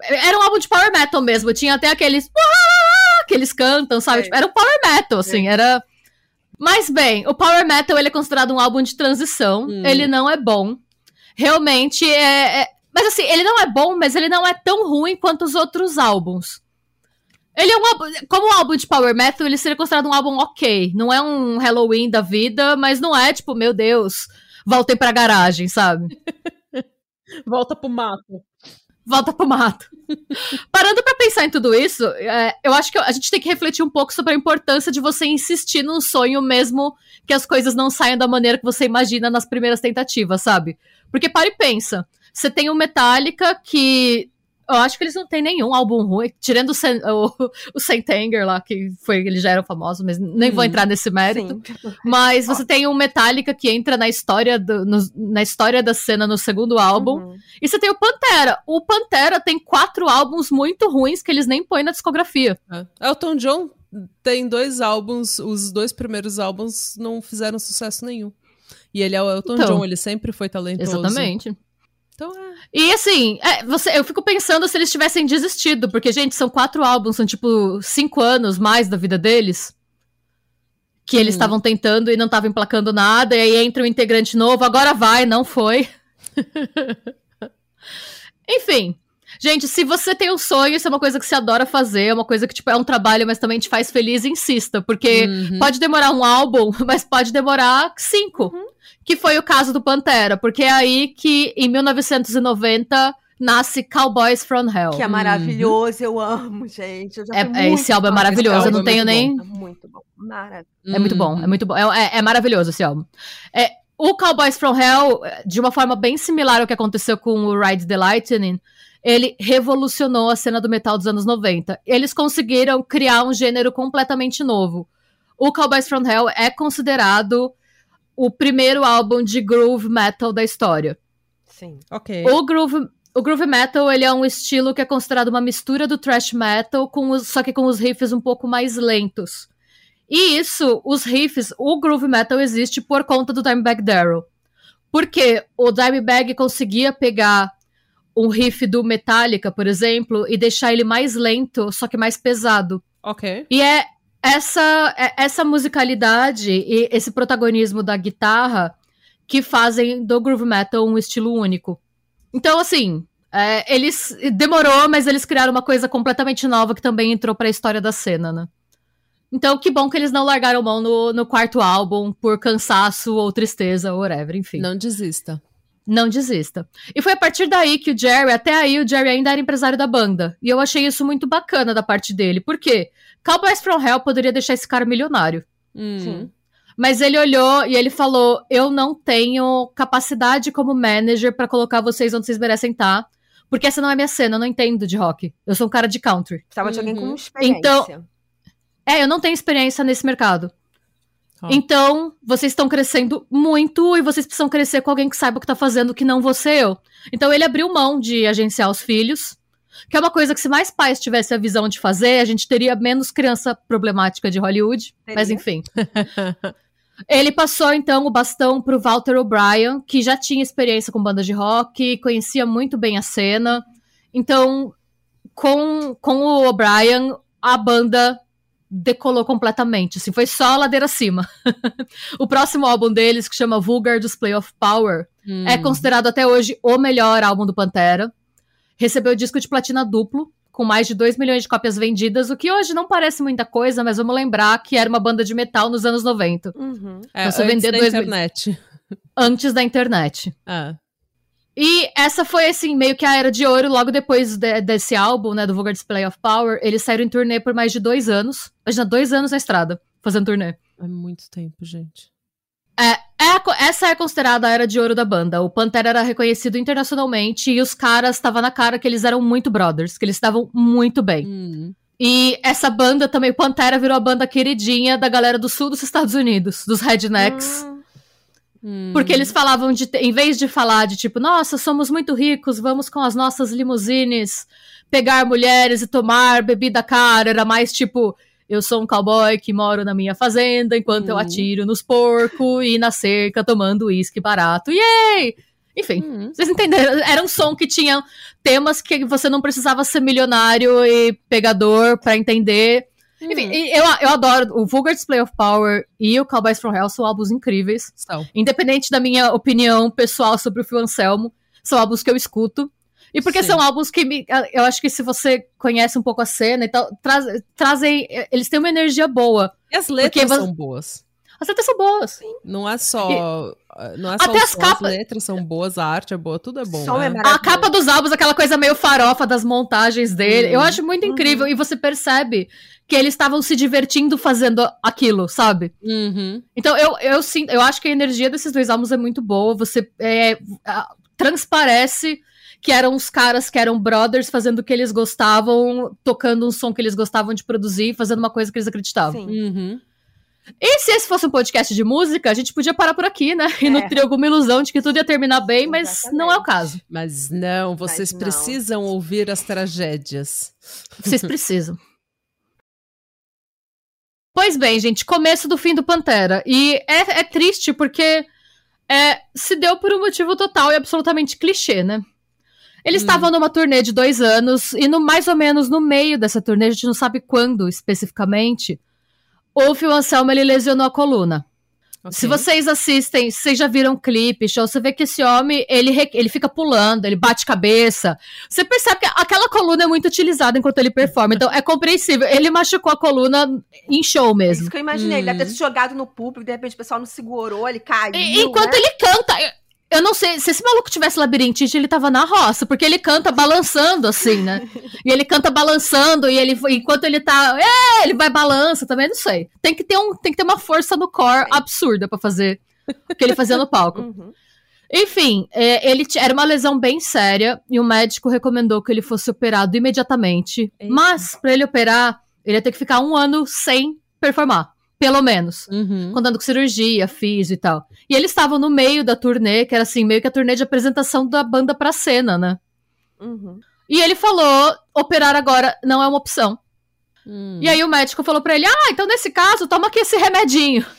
Era um álbum de Power Metal mesmo. Tinha até aqueles. Que eles cantam, sabe? É. Tipo, era um Power Metal, assim. Era. Mas bem, o Power Metal ele é considerado um álbum de transição. Hum. Ele não é bom. Realmente é, é- Mas assim, ele não é bom, mas ele não é tão ruim quanto os outros álbuns. Ele é um álbum. Como um álbum de Power Metal, ele seria considerado um álbum ok. Não é um Halloween da vida, mas não é tipo, meu Deus, voltem pra garagem, sabe? Volta pro mato. Volta pro mato. Parando pra pensar em tudo isso, é, eu acho que a gente tem que refletir um pouco sobre a importância de você insistir num sonho mesmo que as coisas não saiam da maneira que você imagina nas primeiras tentativas, sabe? Porque para e pensa. Você tem o Metallica que. Eu acho que eles não têm nenhum álbum ruim, tirando o, Sen, o, o Saint Anger lá, que foi, eles já eram famosos, mas nem vou Uhum. entrar nesse mérito. Sim. Mas você tem o Metallica que entra na história, do- no- na história da cena no segundo álbum. Uhum. E você tem o Pantera. O Pantera tem quatro álbuns muito ruins que eles nem põem na discografia. É. Elton John tem dois álbuns, os dois primeiros álbuns não fizeram sucesso nenhum. E ele é o Elton Então. John, ele sempre foi talentoso. Exatamente. Então é. E assim, é, você, eu fico pensando se eles tivessem desistido, porque, gente, são quatro álbuns, são tipo cinco anos mais da vida deles. Que eles Hum. estavam tentando e não estavam emplacando nada, e aí entra um integrante novo, agora vai, não foi. Enfim. Gente, se você tem um sonho, isso é uma coisa que você adora fazer, é uma coisa que, tipo, é um trabalho, mas também te faz feliz, insista. Porque Uhum. pode demorar um álbum, mas pode demorar cinco. Uhum. Que foi o caso do Pantera. Porque é aí que, em 1990, nasce Cowboys from Hell. Que é maravilhoso, eu amo, gente. Eu já É- é, muito esse álbum é maravilhoso, eu não álbum. tenho nem- É muito bom, maravilhoso. É muito bom, Uhum. é muito bom. É, é- é maravilhoso esse álbum. É, o Cowboys from Hell, de uma forma bem similar ao que aconteceu com o Ride the Lightning, ele revolucionou a cena do metal dos anos 90. Eles conseguiram criar um gênero completamente novo. O Cowboys from Hell é considerado o primeiro álbum de groove metal da história. Sim. Ok. O groove, o groove metal, ele é um estilo que é considerado uma mistura do thrash metal, com os, só que com os riffs um pouco mais lentos. E isso, os riffs, o groove metal existe por conta do Dimebag Darrell. Porque o Dimebag conseguia pegar um riff do Metallica, por exemplo, e deixar ele mais lento, só que mais pesado. Ok. E é essa, é essa musicalidade e esse protagonismo da guitarra que fazem do groove metal um estilo único. Então, assim, é, eles demorou, mas eles criaram uma coisa completamente nova que também entrou pra história da cena, né? Então, que bom que eles não largaram mão no, no quarto álbum por cansaço ou tristeza, ou whatever, enfim. Não desista. Não desista. E foi a partir daí que o Jerry, até aí, o Jerry ainda era empresário da banda. E eu achei isso muito bacana da parte dele. Por quê? Cowboys from Hell poderia deixar esse cara milionário. Hum. Sim. Mas ele olhou e ele falou: Eu não tenho capacidade como manager pra colocar vocês onde vocês merecem estar. Porque essa não é minha cena, eu não entendo de rock. Eu sou um cara de country. Precisava de alguém com Uhum. experiência. Então- É, eu não tenho experiência nesse mercado. Então, vocês estão crescendo muito e vocês precisam crescer com alguém que saiba o que tá fazendo, que não você eu. Então, ele abriu mão de agenciar os filhos, que é uma coisa que se mais pais tivessem a visão de fazer, a gente teria menos criança problemática de Hollywood. Teria. Mas enfim. Ele passou, então, o bastão pro Walter O'Brien, que já tinha experiência com bandas de rock, conhecia muito bem a cena. Então, com, com o O'Brien, a banda decolou completamente. Assim, foi só a ladeira acima. o próximo álbum deles, que chama Vulgar Display of Power, Hum. é considerado até hoje o melhor álbum do Pantera. Recebeu disco de platina duplo, com mais de 2 milhões de cópias vendidas, o que hoje não parece muita coisa, mas vamos lembrar que era uma banda de metal nos anos 90, Uhum. É, você antes vender da dois internet. antes da internet. Ah. E essa foi, assim, meio que a era de ouro. Logo depois de- desse álbum, né, do Vulgar Display of Power, eles saíram em turnê por mais de dois anos. Imagina, dois anos na estrada, fazendo turnê. É muito tempo, gente. É, é essa é considerada a era de ouro da banda. O Pantera era reconhecido internacionalmente e os caras estavam na cara que eles eram muito brothers, que eles estavam muito bem. Hum. E essa banda também, o Pantera virou a banda queridinha da galera do sul dos Estados Unidos, dos rednecks. Hum, Hum. Porque eles falavam de. Em vez de falar de tipo, nossa, somos muito ricos, vamos com as nossas limusines pegar mulheres e tomar bebida cara, era mais tipo. Eu sou um cowboy que moro na minha fazenda enquanto eu Uhum. atiro nos porcos e na cerca tomando uísque barato. Yay! Enfim, Hum. vocês entenderam? Era um som que tinha temas que você não precisava ser milionário e pegador pra entender. Enfim, Hum. eu, eu adoro. O Vulgar Display of Power e o Cowboys from Hell são álbuns incríveis. São. Independente da minha opinião pessoal sobre o Phil Anselmo, são álbuns que eu escuto. E porque Sim. são álbuns que me, eu acho que se você conhece um pouco a cena e tal, traz- trazem. Eles têm uma energia boa. E as letras Porque são boas. As letras são boas. Não é só. Não é só Até as capas- As letras são boas, a arte é boa, tudo é bom. é né? A maravilhoso. capa dos álbuns, aquela coisa meio farofa das montagens dele, Uhum. eu acho muito incrível. E você percebe que eles estavam se divertindo fazendo aquilo, sabe? Uhum. Então eu, eu sinto, eu acho que a energia desses dois álbuns é muito boa. Você é, a- transparece que eram os caras que eram brothers fazendo o que eles gostavam, tocando um som que eles gostavam de produzir, fazendo uma coisa que eles acreditavam. Sim. Uhum. E se esse fosse um podcast de música, a gente podia parar por aqui, né? E É. nutrir alguma ilusão de que tudo ia terminar bem, mas Exatamente. não é o caso. Mas não, vocês não. precisam ouvir as tragédias. Vocês precisam. Pois bem, gente, começo do fim do Pantera. E é, é triste porque é, se deu por um motivo total e absolutamente clichê, né? Eles Hum. estavam numa turnê de dois anos, e no mais ou menos no meio dessa turnê, a gente não sabe quando especificamente, o Phil Anselmo ele lesionou a coluna. Okay. Se vocês assistem, vocês já viram clipe, show, você vê que esse homem, ele, ele fica pulando, ele bate cabeça. Você percebe que aquela coluna é muito utilizada enquanto ele performa, então é compreensível. Ele machucou a coluna em show mesmo. É isso que eu imaginei, hum. ele deve ter hum. se jogado no público, de repente o pessoal não segurou, ele caiu. E, enquanto né? ele canta, eu não sei, se esse maluco tivesse labirintite, ele tava na roça, porque ele canta balançando, assim, né? e ele canta balançando, e ele, enquanto ele tá. É, ele vai balança também, não sei. Tem que ter, um, tem que ter uma força no core absurda para fazer o que ele fazia no palco. Uhum. Enfim, é, ele era uma lesão bem séria e o médico recomendou que ele fosse operado imediatamente. Eita. Mas, para ele operar, ele ia ter que ficar um ano sem performar. Pelo menos. Uhum. Contando com cirurgia, físio e tal. E eles estavam no meio da turnê, que era assim, meio que a turnê de apresentação da banda pra cena, né? Uhum. E ele falou: operar agora não é uma opção. Hum. E aí o médico falou pra ele: ah, então nesse caso, toma aqui esse remedinho.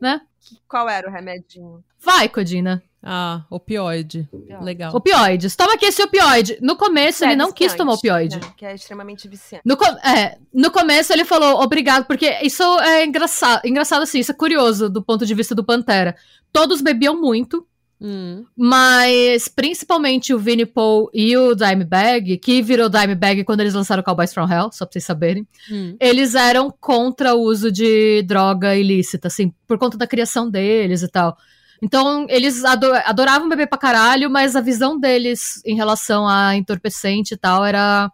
Né? Qual era o remedinho? Vai, Codina. Ah, opioide. Legal. Opioides. Toma aqui esse opioide. No começo, é, ele não quis tomar opioide. Né? Que é extremamente viciante. No, é, no começo, ele falou obrigado, porque isso é engraçado, engraçado assim, isso é curioso do ponto de vista do Pantera. Todos bebiam muito, hum. mas principalmente o Vinnie Paul e o Dimebag, que virou Dimebag quando eles lançaram Cowboys From Hell, só pra vocês saberem, hum. eles eram contra o uso de droga ilícita, assim, por conta da criação deles e tal. Então, eles adoravam beber pra caralho, mas a visão deles em relação a entorpecente e tal era,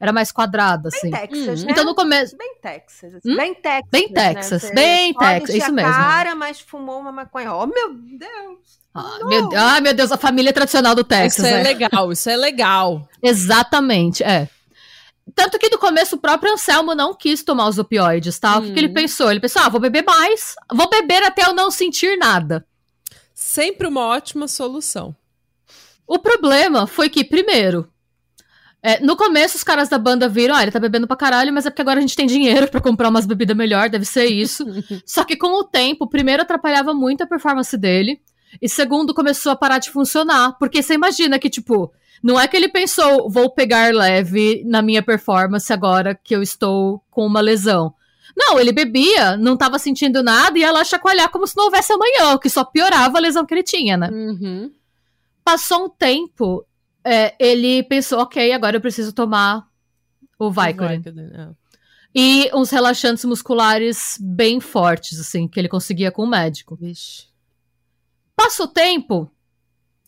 era mais quadrada, assim. Bem Texas, hum. né? Então, no começo... Bem Texas. Assim. Hum? Bem Texas, Bem né? Texas, né? bem Texas, isso mesmo. cara, mas fumou uma maconha. Oh, meu Deus! Ah meu, ah, meu Deus, a família tradicional do Texas. Isso é, é legal, isso é legal. Exatamente, é. Tanto que no começo o próprio Anselmo não quis tomar os opioides, tá? Hum. O que, que ele hum. pensou? Ele pensou, ah, vou beber mais, vou beber até eu não sentir nada. Sempre uma ótima solução. O problema foi que, primeiro, é, no começo os caras da banda viram, ah, ele tá bebendo pra caralho, mas é porque agora a gente tem dinheiro para comprar umas bebidas melhor, deve ser isso. Só que com o tempo, primeiro atrapalhava muito a performance dele, e segundo começou a parar de funcionar, porque você imagina que, tipo, não é que ele pensou, vou pegar leve na minha performance agora que eu estou com uma lesão. Não, ele bebia, não tava sentindo nada e ia lá chacoalhar como se não houvesse amanhã, o que só piorava a lesão que ele tinha, né? Uhum. Passou um tempo, é, ele pensou, ok, agora eu preciso tomar o Vicodin. É. E uns relaxantes musculares bem fortes, assim, que ele conseguia com o médico. Vixe. Passou o tempo,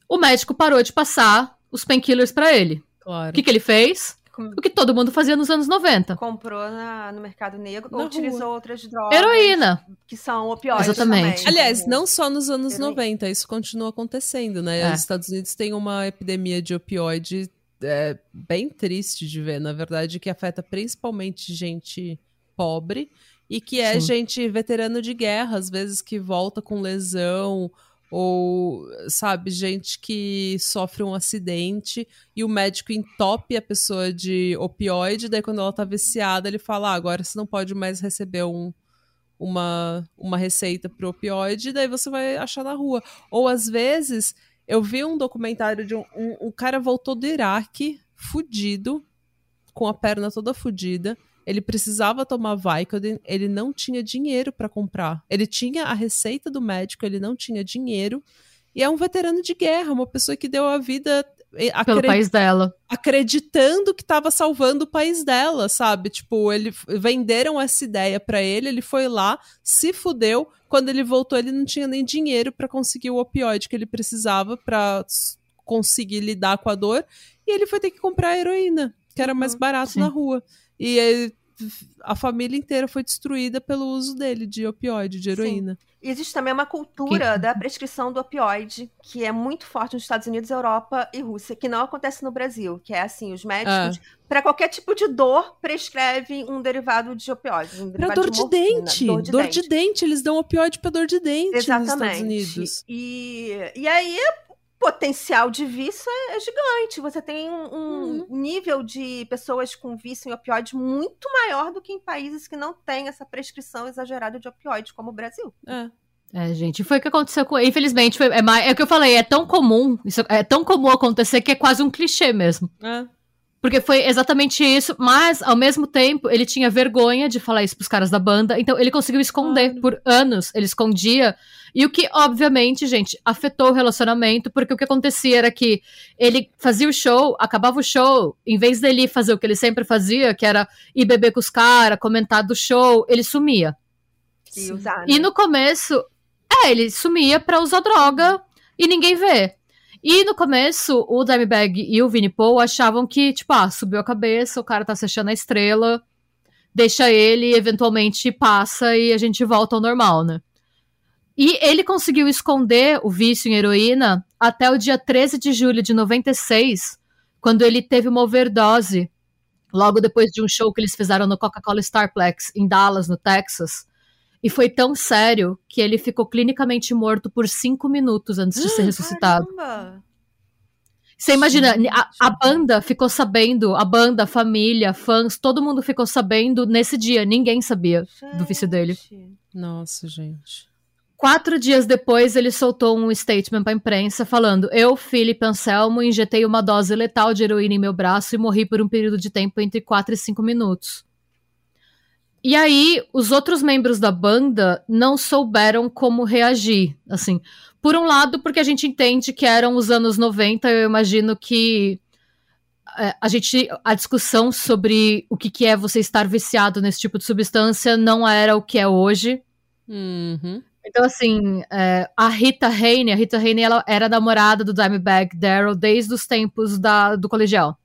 o médico parou de passar os painkillers para ele. Claro. O que, que ele fez? O que todo mundo fazia nos anos 90. Comprou na, no mercado negro ou utilizou outras drogas. Heroína. Que são opioides Exatamente. Também. Aliás, não só nos anos Heroína. 90, isso continua acontecendo, né? É. Os Estados Unidos têm uma epidemia de opioide é, bem triste de ver, na verdade, que afeta principalmente gente pobre e que é Sim. gente veterano de guerra, às vezes que volta com lesão ou, sabe, gente que sofre um acidente e o médico entope a pessoa de opioide, daí quando ela tá viciada, ele fala: ah, agora você não pode mais receber um, uma, uma receita pro opioide, daí você vai achar na rua. Ou às vezes, eu vi um documentário de um. Um, um cara voltou do Iraque, fudido, com a perna toda fudida ele precisava tomar Vicodin, ele não tinha dinheiro para comprar. Ele tinha a receita do médico, ele não tinha dinheiro. E é um veterano de guerra, uma pessoa que deu a vida pelo país dela. Acreditando que estava salvando o país dela, sabe? Tipo, ele venderam essa ideia para ele, ele foi lá, se fudeu. Quando ele voltou, ele não tinha nem dinheiro para conseguir o opioide que ele precisava para conseguir lidar com a dor, e ele foi ter que comprar a heroína, que era mais uhum. barato Sim. na rua. E a família inteira foi destruída pelo uso dele de opioide, de heroína. Sim. Existe também uma cultura que... da prescrição do opioide, que é muito forte nos Estados Unidos, Europa e Rússia, que não acontece no Brasil, que é assim, os médicos, é. para qualquer tipo de dor, prescrevem um derivado de opioide. Um para dor, de, dente. Dor, de, dor dente. de dente. Eles dão opioide para dor de dente Exatamente. nos Estados Unidos. E, e aí potencial de vício é, é gigante. Você tem um, um uhum. nível de pessoas com vício em opioides muito maior do que em países que não têm essa prescrição exagerada de opioides, como o Brasil. É. É, gente, foi o que aconteceu com. Infelizmente, foi, é, é o que eu falei, é tão comum, isso é tão comum acontecer que é quase um clichê mesmo. É. Porque foi exatamente isso, mas ao mesmo tempo ele tinha vergonha de falar isso pros caras da banda, então ele conseguiu esconder Claro. por anos, ele escondia. E o que, obviamente, gente, afetou o relacionamento, porque o que acontecia era que ele fazia o show, acabava o show, em vez dele fazer o que ele sempre fazia, que era ir beber com os caras, comentar do show, ele sumia. E usar, né? E no começo, é, ele sumia pra usar droga e ninguém vê. E no começo, o Dimebag e o Vinnie Paul achavam que, tipo, ah, subiu a cabeça, o cara tá se achando a estrela, deixa ele, eventualmente passa e a gente volta ao normal, né? E ele conseguiu esconder o vício em heroína até o dia 13 de julho de 96, quando ele teve uma overdose, logo depois de um show que eles fizeram no Coca-Cola Starplex, em Dallas, no Texas. E foi tão sério que ele ficou clinicamente morto por cinco minutos antes de ser ressuscitado. Caramba! Você imagina, Gente. a, a banda ficou sabendo, a banda, a família, fãs, todo mundo ficou sabendo nesse dia. Ninguém sabia do vício dele. Gente. Nossa, gente. Quatro dias depois, ele soltou um statement pra imprensa falando: Eu, Felipe Anselmo, injetei uma dose letal de heroína em meu braço e morri por um período de tempo entre 4 e 5 minutos. E aí, os outros membros da banda não souberam como reagir. Assim, por um lado, porque a gente entende que eram os anos 90, eu imagino que é, a gente a discussão sobre o que, que é você estar viciado nesse tipo de substância não era o que é hoje. Uhum. Então, assim, é, a Rita Haney, a Rita Haney, ela era namorada do Dimebag Daryl desde os tempos da, do colegial.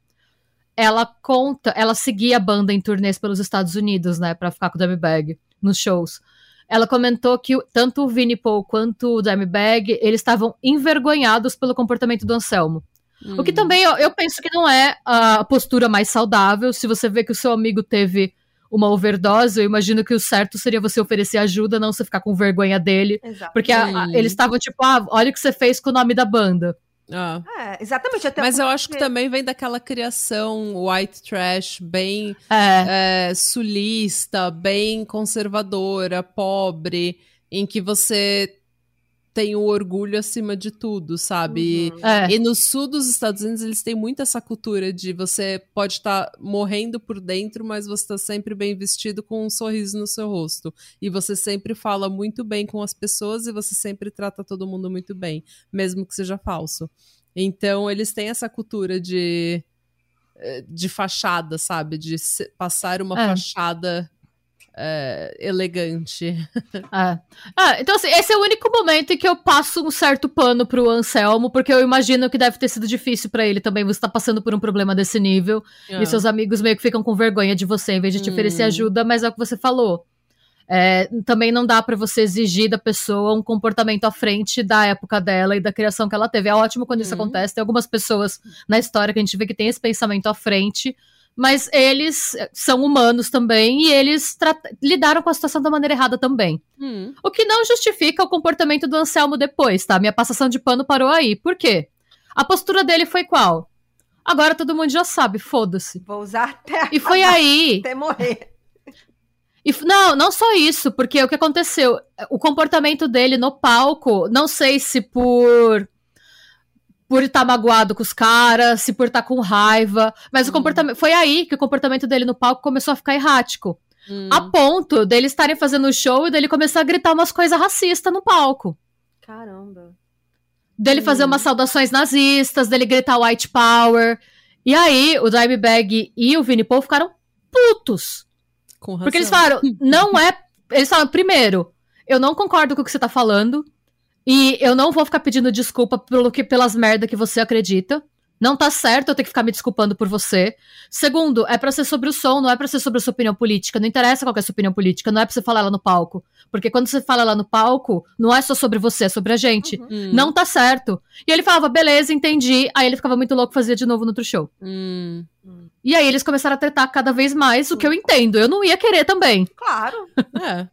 Ela conta, ela seguia a banda em turnês pelos Estados Unidos, né, pra ficar com o Dimebag nos shows. Ela comentou que tanto o Vinnie Paul quanto o Dimebag, eles estavam envergonhados pelo comportamento do Anselmo. O que Uhum. também eu, eu penso que não é a postura mais saudável. Se você vê que o seu amigo teve uma overdose, eu imagino que o certo seria você oferecer ajuda, não você ficar com vergonha dele. Exato. Porque a- a- eles estavam tipo, ah, olha o que você fez com o nome da banda. Ah. É, exatamente. Até Mas eu acho que também vem daquela criação white trash, bem É, é, sulista, bem conservadora, pobre, em que você tem o orgulho acima de tudo, sabe? Uhum. é. E no sul dos Estados Unidos, eles têm muito essa cultura de você pode estar morrendo por dentro, mas você está sempre bem vestido com um sorriso no seu rosto. E você sempre fala muito bem com as pessoas e você sempre trata todo mundo muito bem, mesmo que seja falso. Então, eles têm essa cultura de, eh, de fachada, sabe? De se- passar uma É. fachada eh, elegante. É. Ah, então, assim, esse é o único momento em que eu passo um certo pano pro Anselmo, porque eu imagino que deve ter sido difícil pra ele também. Você tá passando por um problema desse nível, e seus amigos meio que ficam com vergonha de você, em vez de te Hum. oferecer ajuda, mas é o que você falou. É, também não dá pra você exigir da pessoa um comportamento à frente da época dela e da criação que ela teve. É ótimo quando isso Uhum. acontece. Tem algumas pessoas na história que a gente vê que tem esse pensamento à frente, mas eles eh, são humanos também e eles lidaram com a situação da maneira errada também. Hum. O que não justifica o comportamento do Anselmo depois, tá? Minha passação de pano parou aí. Por quê? A postura dele foi qual? Agora todo mundo já sabe, foda-se. Vou usar até, E foi aí. até morrer. E, não, não só isso, porque o que aconteceu? O comportamento dele no palco, não sei se por. Por estar magoado com os caras, se por estar com raiva, mas o Hum. comportamento. Foi aí que o comportamento dele no palco começou a ficar errático. Hum. A ponto dele estarem fazendo o show e dele começar a gritar umas coisas racistas no palco. Caramba. dele fazer Hum. umas saudações nazistas, dele gritar white power. E aí, o Dimebag e o Vinnie Paul ficaram putos. Com Porque eles razão. falaram, não é. Eles falaram, primeiro, eu não concordo com o que você tá falando. E eu não vou ficar pedindo desculpa pelo que, pelas merda que você acredita. Não tá certo eu ter que ficar me desculpando por você. Segundo, é pra ser sobre o som, não é pra ser sobre a sua opinião política. Não interessa qual é a sua opinião política, não é pra você falar ela no palco. Porque quando você fala lá no palco, não é só sobre você, é sobre a gente. Uhum. Hum. Não tá certo. E ele falava, beleza, entendi. Aí ele ficava muito louco, fazia de novo no outro show. Hum. E aí eles começaram a tretar cada vez mais, o que eu entendo. Eu não ia querer também. Claro. É.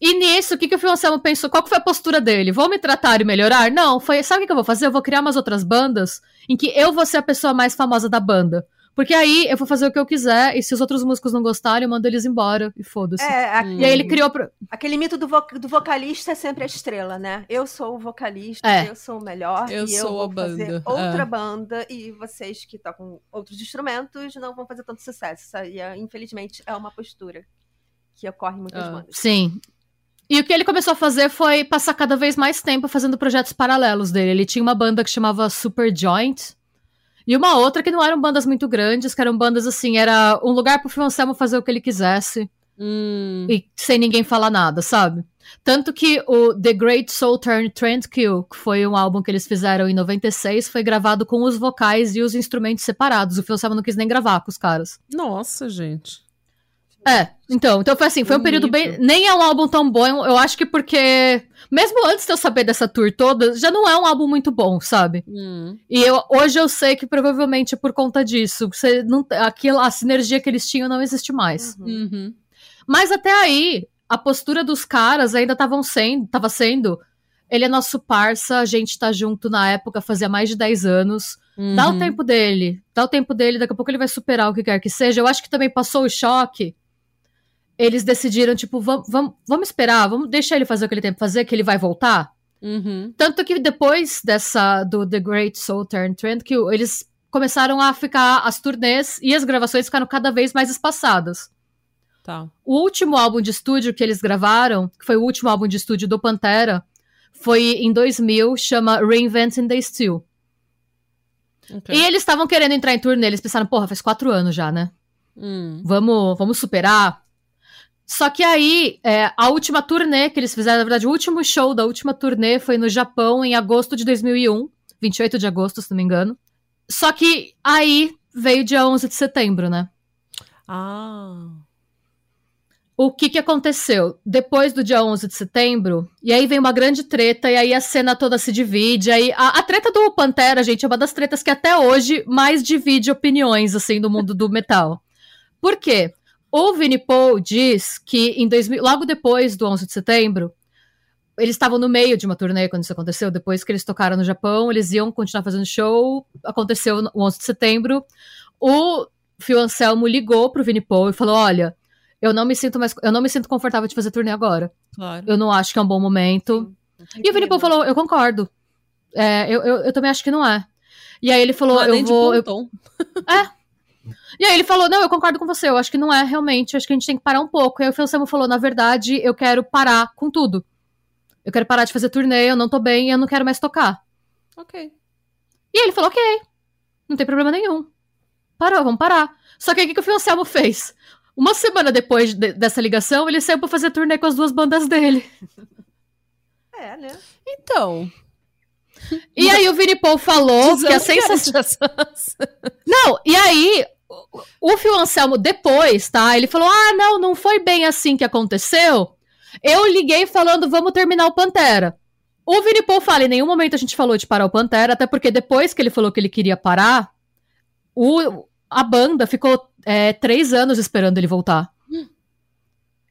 E nisso, o que, que o Phil Anselmo pensou? Qual que foi a postura dele? Vou me tratar e melhorar? Não, foi, sabe o que, que eu vou fazer? Eu vou criar umas outras bandas em que eu vou ser a pessoa mais famosa da banda. Porque aí eu vou fazer o que eu quiser, e se os outros músicos não gostarem, eu mando eles embora, e foda-se. É, a- Hum. E aí ele criou. pro- aquele mito do, vo- do vocalista é sempre a estrela, né? Eu sou o vocalista, É. eu sou o melhor. Eu e eu sou vou a banda, fazer é. outra banda e vocês que tocam outros instrumentos não vão fazer tanto sucesso. Aí, é, infelizmente, é uma postura que ocorre em muitas Ah. bandas. Sim. E o que ele começou a fazer foi passar cada vez mais tempo fazendo projetos paralelos dele. Ele tinha uma banda que chamava Super Joint. E uma outra que não eram bandas muito grandes, que eram bandas assim, era um lugar pro Anselmo fazer o que ele quisesse. Hum. e sem ninguém falar nada, sabe? Tanto que o The Great Soul Turn Trend Kill, que foi um álbum que eles fizeram em 96, foi gravado com os vocais e os instrumentos separados. O Phil Anselmo não quis nem gravar com os caras. Nossa, gente. É, então, então foi assim, foi um período bem. Nem é um álbum tão bom, eu acho que porque. Mesmo antes de eu saber dessa tour toda, já não é um álbum muito bom, sabe? Hum. E eu, hoje eu sei que provavelmente é por conta disso. Você não, aquilo, a sinergia que eles tinham não existe mais. Uhum. Uhum. Mas até aí, a postura dos caras ainda estavam sendo, tava sendo. Ele é nosso parça, a gente tá junto na época, fazia mais de 10 anos. Dá o Uhum. tempo dele, dá o tempo dele, daqui a pouco ele vai superar o que quer que seja. Eu acho que também passou o choque. Eles decidiram, tipo, vamos, vamos esperar, vamos deixar ele fazer o que ele tem pra fazer, que ele vai voltar. Uhum. Tanto que depois dessa, do The Great Soul Turn Trend, que eles começaram a ficar, as turnês e as gravações ficaram cada vez mais espaçadas. Tá. O último álbum de estúdio que eles gravaram, que foi o último álbum de estúdio do Pantera, foi em 2000, chama Reinventing the Steel. Ok. E eles estavam querendo entrar em turnê, eles pensaram, porra, faz quatro anos já, né? Hum. Vamos, vamos superar. Só que aí, é, a última turnê que eles fizeram, na verdade, o último show da última turnê foi no Japão em agosto de 2001, 28 de agosto, se não me engano. Só que aí veio dia 11 de setembro, né? Ah. O que que aconteceu? Depois do dia 11 de setembro, e aí vem uma grande treta, e aí a cena toda se divide, aí a, a treta do Pantera, gente, é uma das tretas que até hoje mais divide opiniões, assim, no mundo do metal. Por quê? O Vinnie Paul diz que em 2000, logo depois do 11 de setembro, eles estavam no meio de uma turnê quando isso aconteceu, depois que eles tocaram no Japão, eles iam continuar fazendo show, aconteceu no 11 de setembro, o Phil Anselmo ligou pro Vinnie Paul e falou, olha, eu não me sinto mais, eu não me sinto confortável de fazer turnê agora. Claro. Eu não acho que é um bom momento. E o Vinnie Paul falou, eu concordo. É, eu, eu, eu também acho que não é. E aí ele falou, Não é eu vou. eu- ponton. E aí ele falou, não, eu concordo com você, eu acho que não é realmente, eu acho que a gente tem que parar um pouco. E aí o Anselmo falou, na verdade, eu quero parar com tudo. Eu quero parar de fazer turnê, eu não tô bem, eu não quero mais tocar. Ok. E ele falou, ok, não tem problema nenhum. Parou, vamos parar. Só que aí o que que o Anselmo fez? Uma semana depois de- dessa ligação, ele saiu pra fazer turnê com as duas bandas dele. É, né? Então. E aí o Vini Paul falou que a sensação. Não, e aí, o o Phil Anselmo depois, tá? Ele falou: ah, não, não foi bem assim que aconteceu. Eu liguei falando, vamos terminar o Pantera. O Vini Paul fala, em nenhum momento a gente falou de parar o Pantera, até porque depois que ele falou que ele queria parar, o, a banda ficou é, três anos esperando ele voltar.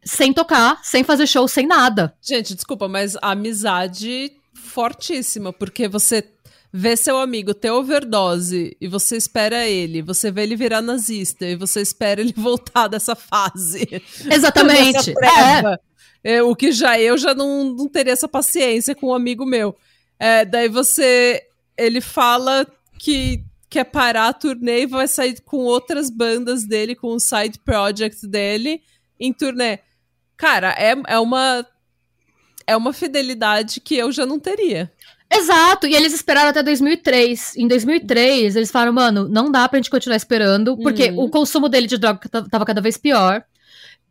Sem tocar, sem fazer show, sem nada. Gente, desculpa, mas a amizade fortíssima, porque você vê seu amigo ter overdose e você espera ele, você vê ele virar nazista e você espera ele voltar dessa fase. Exatamente. Dessa treva. É, o que já eu já não, não teria essa paciência com um amigo meu. É, daí você. Ele fala que quer parar a turnê e vai sair com outras bandas dele, com o side project dele em turnê. Cara, é, é uma. É uma fidelidade que eu já não teria. Exato, e eles esperaram até 2003. Em 2003, eles falaram, mano, não dá pra gente continuar esperando, porque Uhum. o consumo dele de droga ta- tava cada vez pior.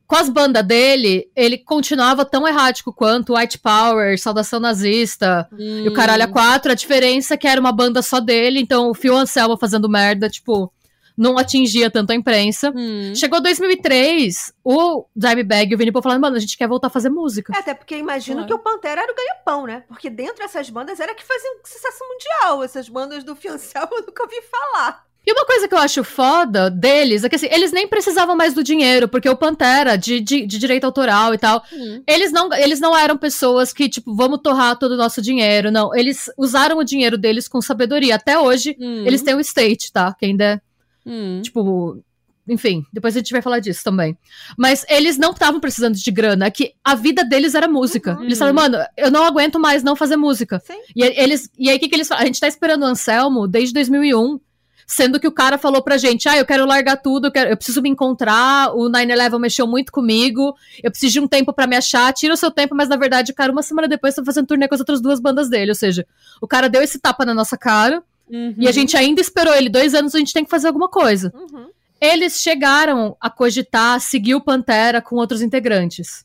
Com as bandas dele, ele continuava tão errático quanto White Power, Saudação Nazista e o Caralho a 4. A diferença é que era uma banda só dele, então o Phil Anselmo fazendo merda, tipo, não atingia tanto a imprensa. Hum. Chegou 2003, o Dimebag e o Vinny Paul falaram, mano, a gente quer voltar a fazer música. É, até porque imagino Claro. que o Pantera era o ganha-pão, né? Porque dentro dessas bandas era que faziam sucesso mundial. Essas bandas do Fiancel eu nunca ouvi falar. E uma coisa que eu acho foda deles é que assim, eles nem precisavam mais do dinheiro, porque o Pantera, de, de, de direito autoral e tal, Hum. eles não, eles não eram pessoas que, tipo, vamos torrar todo o nosso dinheiro. Não, eles usaram o dinheiro deles com sabedoria. Até hoje, Hum. eles têm o estate, tá? Quem der. Hum. Tipo, enfim, depois a gente vai falar disso também. Mas eles não estavam precisando de grana, que a vida deles era música. Uhum. Eles falaram, mano, eu não aguento mais não fazer música. Sim. E eles e aí o que, que eles falam? A gente tá esperando o Anselmo desde 2001. Sendo que o cara falou pra gente, ah, eu quero largar tudo, eu, quero, eu preciso me encontrar, o 9-11 mexeu muito comigo, eu preciso de um tempo pra me achar, tira o seu tempo, mas na verdade, o cara, uma semana depois, tá fazendo turnê com as outras duas bandas dele, ou seja, o cara deu esse tapa na nossa cara, Uhum. e a gente ainda esperou ele dois anos, a gente tem que fazer alguma coisa. Uhum. Eles chegaram a cogitar seguir o Pantera com outros integrantes.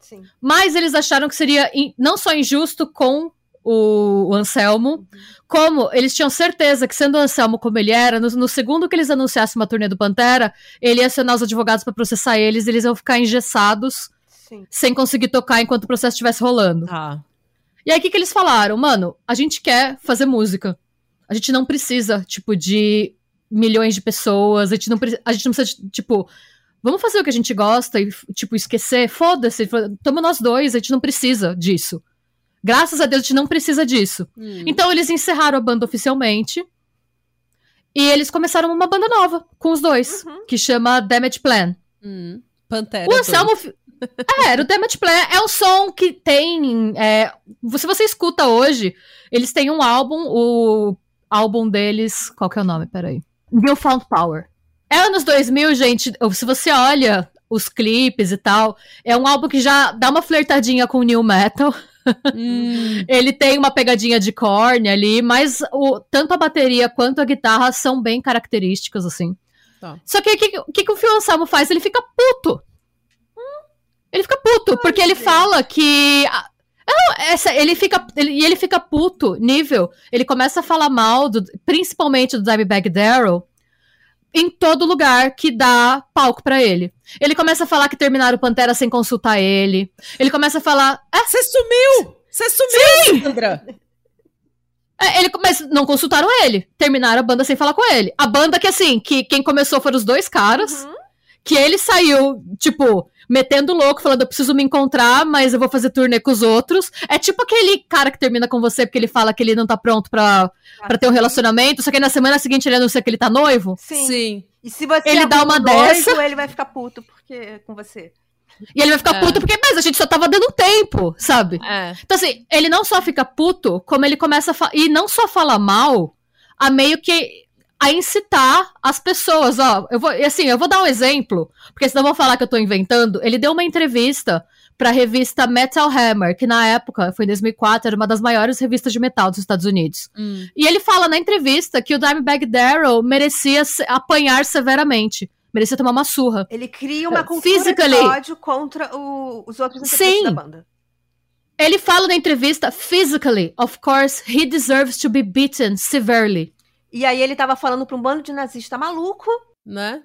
Sim. Mas eles acharam que seria in- não só injusto com o, o Anselmo, como eles tinham certeza que, sendo o Anselmo como ele era, no, no segundo que eles anunciassem uma turnê do Pantera, ele ia acionar os advogados pra processar eles, eles iam ficar engessados, Sim. sem conseguir tocar enquanto o processo estivesse rolando. Tá. E aí, o que, que eles falaram? Mano, a gente quer fazer música. A gente não precisa, tipo, de milhões de pessoas. A gente não, a gente não precisa, tipo, vamos fazer o que a gente gosta e, tipo, esquecer. Foda-se. Tamo nós dois, a gente não precisa disso. Graças a Deus, a gente não precisa disso. Hum. Então, eles encerraram a banda oficialmente. E eles começaram uma banda nova com os dois, Uhum. que chama Damage Plan. Hum. Pantera. O Anselmo. É, era o Damage Plan. É um som que tem. é, se você escuta hoje, eles têm um álbum, o álbum deles. Qual que é o nome? Peraí. Newfound Power. É anos 2000, gente. Se você olha os clipes e tal, é um álbum que já dá uma flertadinha com o New Metal. Hum. Ele tem uma pegadinha de corne ali, mas o, tanto a bateria quanto a guitarra são bem características, assim. Tá. Só que o que, que, que o Phil Anselmo faz? Ele fica puto. Ele fica puto, porque ele Deus. fala que. Ah, Não, essa, ele fica. Ele, e ele fica puto, nível. Ele começa a falar mal, do, principalmente do Dimebag Darrell, em todo lugar que dá palco pra ele. Ele começa a falar que terminaram o Pantera sem consultar ele. Ele começa a falar. "Ah, Você sumiu! Você sumiu, Sandra! É, ele, mas não consultaram ele. Terminaram a banda sem falar com ele. A banda que, assim, que quem começou foram os dois caras. Uhum. Que ele saiu, tipo, metendo louco, falando, eu preciso me encontrar, mas eu vou fazer turnê com os outros. É tipo aquele cara que termina com você porque ele fala que ele não tá pronto pra, pra ter um relacionamento, só que aí na semana seguinte ele anuncia que ele tá noivo. Sim. Sim. E se você Ele dá uma um noivo, dessa. ele vai ficar puto porque com você. E ele vai ficar É. puto porque, mas a gente só tava dando tempo, sabe? É. Então, assim, ele não só fica puto, como ele começa a E não só fala mal, a meio que. A incitar as pessoas, ó. Eu vou, e assim, eu vou dar um exemplo, porque senão vão falar que eu tô inventando. Ele deu uma entrevista pra revista Metal Hammer, que na época, foi em 2004, era uma das maiores revistas de metal dos Estados Unidos. Hum. E ele fala na entrevista que o Dimebag Darrell merecia apanhar severamente. Merecia tomar uma surra. Ele cria uma É, cultura physically. de ódio contra o- os outros integrantes Sim. da banda. Ele fala na entrevista, physically, of course, he deserves to be beaten severely. E aí ele tava falando pra um bando de nazista maluco. Né?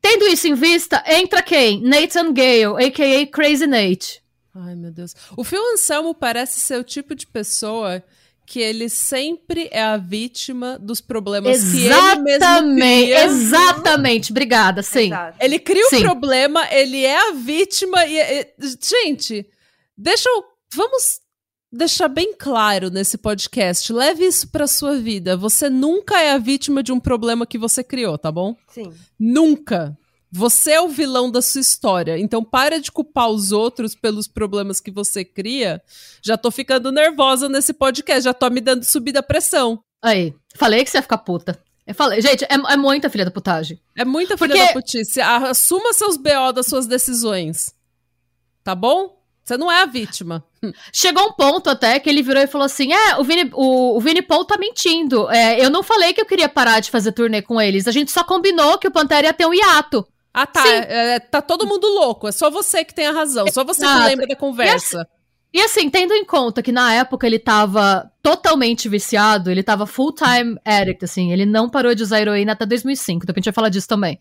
Tendo isso em vista, entra quem? Nathan Gale, a.k.a. Crazy Nate. Ai, meu Deus. O Phil Anselmo parece ser o tipo de pessoa que ele sempre é a vítima dos problemas que ele mesmo Exatamente, cria. exatamente. Obrigada, sim. Exato. Ele cria o Sim. problema, ele é a vítima e, e- gente, deixa eu vamos deixar bem claro nesse podcast. Leve isso pra sua vida. Você nunca é a vítima de um problema que você criou, tá bom? Sim. Nunca. Você é o vilão da sua história. Então para de culpar os outros pelos problemas que você cria. Já tô ficando nervosa nesse podcast, já tô me dando subida pressão. Aí, falei que você ia ficar puta. Eu falei, gente, é, é muita filha da putagem. É muita filha Porque- da putice. Assuma seus BO das suas decisões. Tá bom? Você não é a vítima. Chegou um ponto até que ele virou e falou assim: É, o Vini, o, o Vini Paul tá mentindo. É, eu não falei que eu queria parar de fazer turnê com eles. A gente só combinou que o Pantera ia ter um hiato. Ah, tá. É- é- tá todo mundo louco. É só você que tem a razão. Só você que Exato. lembra da conversa. E assim, tendo em conta que na época ele tava totalmente viciado, ele tava full-time addict, assim, ele não parou de usar heroína até 2005, então a gente vai falar disso também.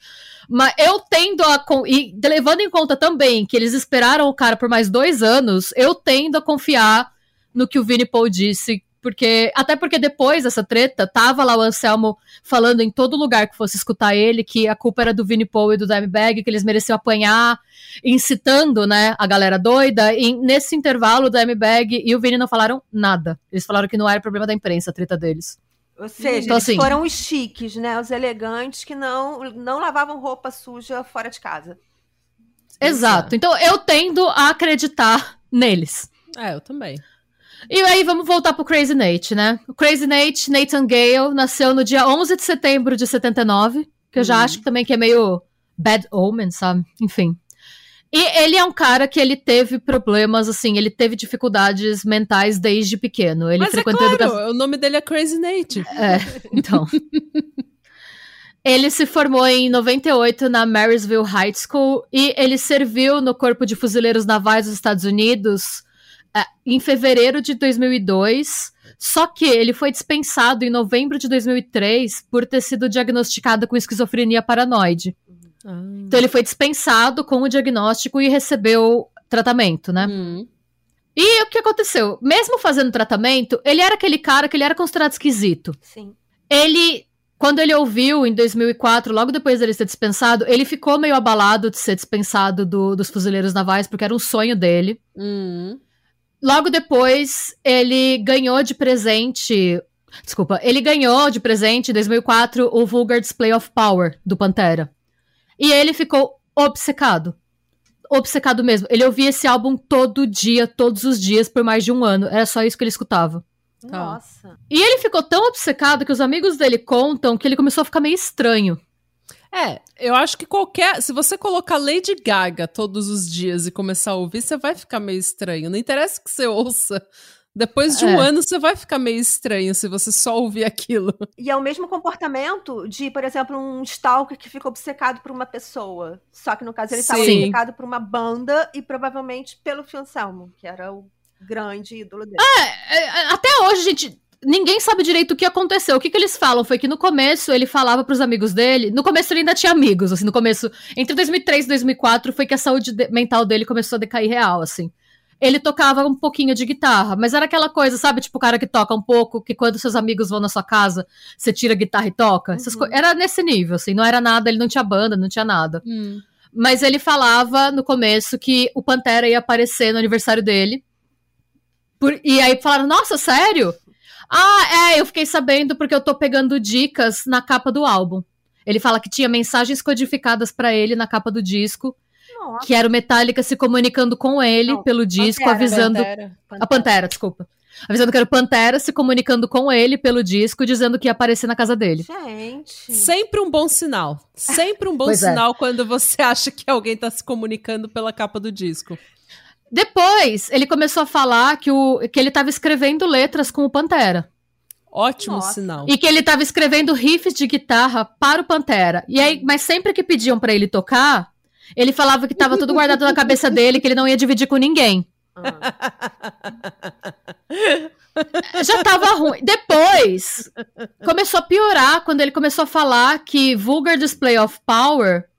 Mas eu tendo a. E levando em conta também que eles esperaram o cara por mais dois anos, eu tendo a confiar no que o Vini Paul disse. Porque, até porque depois dessa treta, tava lá o Anselmo falando em todo lugar que fosse escutar ele que a culpa era do Vini Paul e do Dimebag, que eles mereciam apanhar, incitando, né, a galera doida. E nesse intervalo, o Dimebag e o Vini não falaram nada. Eles falaram que não era problema da imprensa a treta deles. Ou seja, Então, eles assim- foram os chiques, né? Os elegantes que não, não lavavam roupa suja fora de casa. Exato. Então eu tendo a acreditar neles. É, eu também. E aí vamos voltar pro Crazy Nate, né? O Crazy Nate, Nathan Gale, nasceu no dia 11 de setembro de 79, que eu já Uhum. acho que também que é meio bad omen, sabe? Enfim. E ele é um cara que ele teve problemas, assim, ele teve dificuldades mentais desde pequeno. Ele Mas é frequentou claro, educação. o nome dele é Crazy Nate. É, então. ele se formou em 98 na Marysville High School e ele serviu no Corpo de Fuzileiros Navais dos Estados Unidos é, em fevereiro de 2002. Só que ele foi dispensado em novembro de 2003 por ter sido diagnosticado com esquizofrenia paranoide. Ah. Então ele foi dispensado com o diagnóstico e recebeu tratamento, né? Hum. E o que aconteceu? Mesmo fazendo tratamento, ele era aquele cara que ele era considerado esquisito Sim. ele, quando ele ouviu em 2004, logo depois dele ser dispensado, ele ficou meio abalado de ser dispensado do- dos fuzileiros navais, porque era um sonho dele. Hum. Logo depois, ele ganhou de presente. Desculpa, ele ganhou de presente em 2004 o Vulgar Display of Power do Pantera. E ele ficou obcecado. Obcecado mesmo. Ele ouvia esse álbum todo dia, todos os dias, por mais de um ano. Era só isso que ele escutava. Nossa. E ele ficou tão obcecado que os amigos dele contam que ele começou a ficar meio estranho. É, eu acho que qualquer. Se você colocar Lady Gaga todos os dias e começar a ouvir, você vai ficar meio estranho. Não interessa que você ouça. Depois de um É. ano, você vai ficar meio estranho se você só ouvir aquilo. E é o mesmo comportamento de, por exemplo, um stalker que fica obcecado por uma pessoa. Só que no caso ele estava Sim. obcecado por uma banda e provavelmente pelo Phil Anselmo, que era o grande ídolo dele. É, Até hoje, gente, ninguém sabe direito o que aconteceu. O que, que eles falam foi que no começo ele falava pros amigos dele. No começo ele ainda tinha amigos, assim, no começo. Entre 2003 e 2004 foi que a saúde de- mental dele começou a decair real, assim. Ele tocava um pouquinho de guitarra, mas era aquela coisa, sabe? Tipo o cara que toca um pouco, que quando seus amigos vão na sua casa, você tira a guitarra e toca. Uhum. Era nesse nível, assim, não era nada, ele não tinha banda, não tinha nada. Mas ele falava no começo que o Pantera ia aparecer no aniversário dele. Por- e aí falaram, nossa, sério? Ah, é, eu fiquei sabendo porque eu tô pegando dicas na capa do álbum. Ele fala que tinha mensagens codificadas pra ele na capa do disco, Nossa, que era o Metallica se comunicando com ele Não, pelo disco, Pantera, avisando. Pantera. A Pantera, desculpa. Avisando que era o Pantera se comunicando com ele pelo disco, dizendo que ia aparecer na casa dele. Gente. Sempre um bom sinal. Sempre um bom Pois é. sinal quando você acha que alguém tá se comunicando pela capa do disco. Depois, ele começou a falar que, o, que ele tava escrevendo letras com o Pantera. Ótimo Nossa. sinal. E que ele tava escrevendo riffs de guitarra para o Pantera. E aí, mas sempre que pediam pra ele tocar, ele falava que tava tudo guardado na cabeça dele, que ele não ia dividir com ninguém. Ah, Já tava ruim. Depois, começou a piorar quando ele começou a falar que Vulgar Display of Power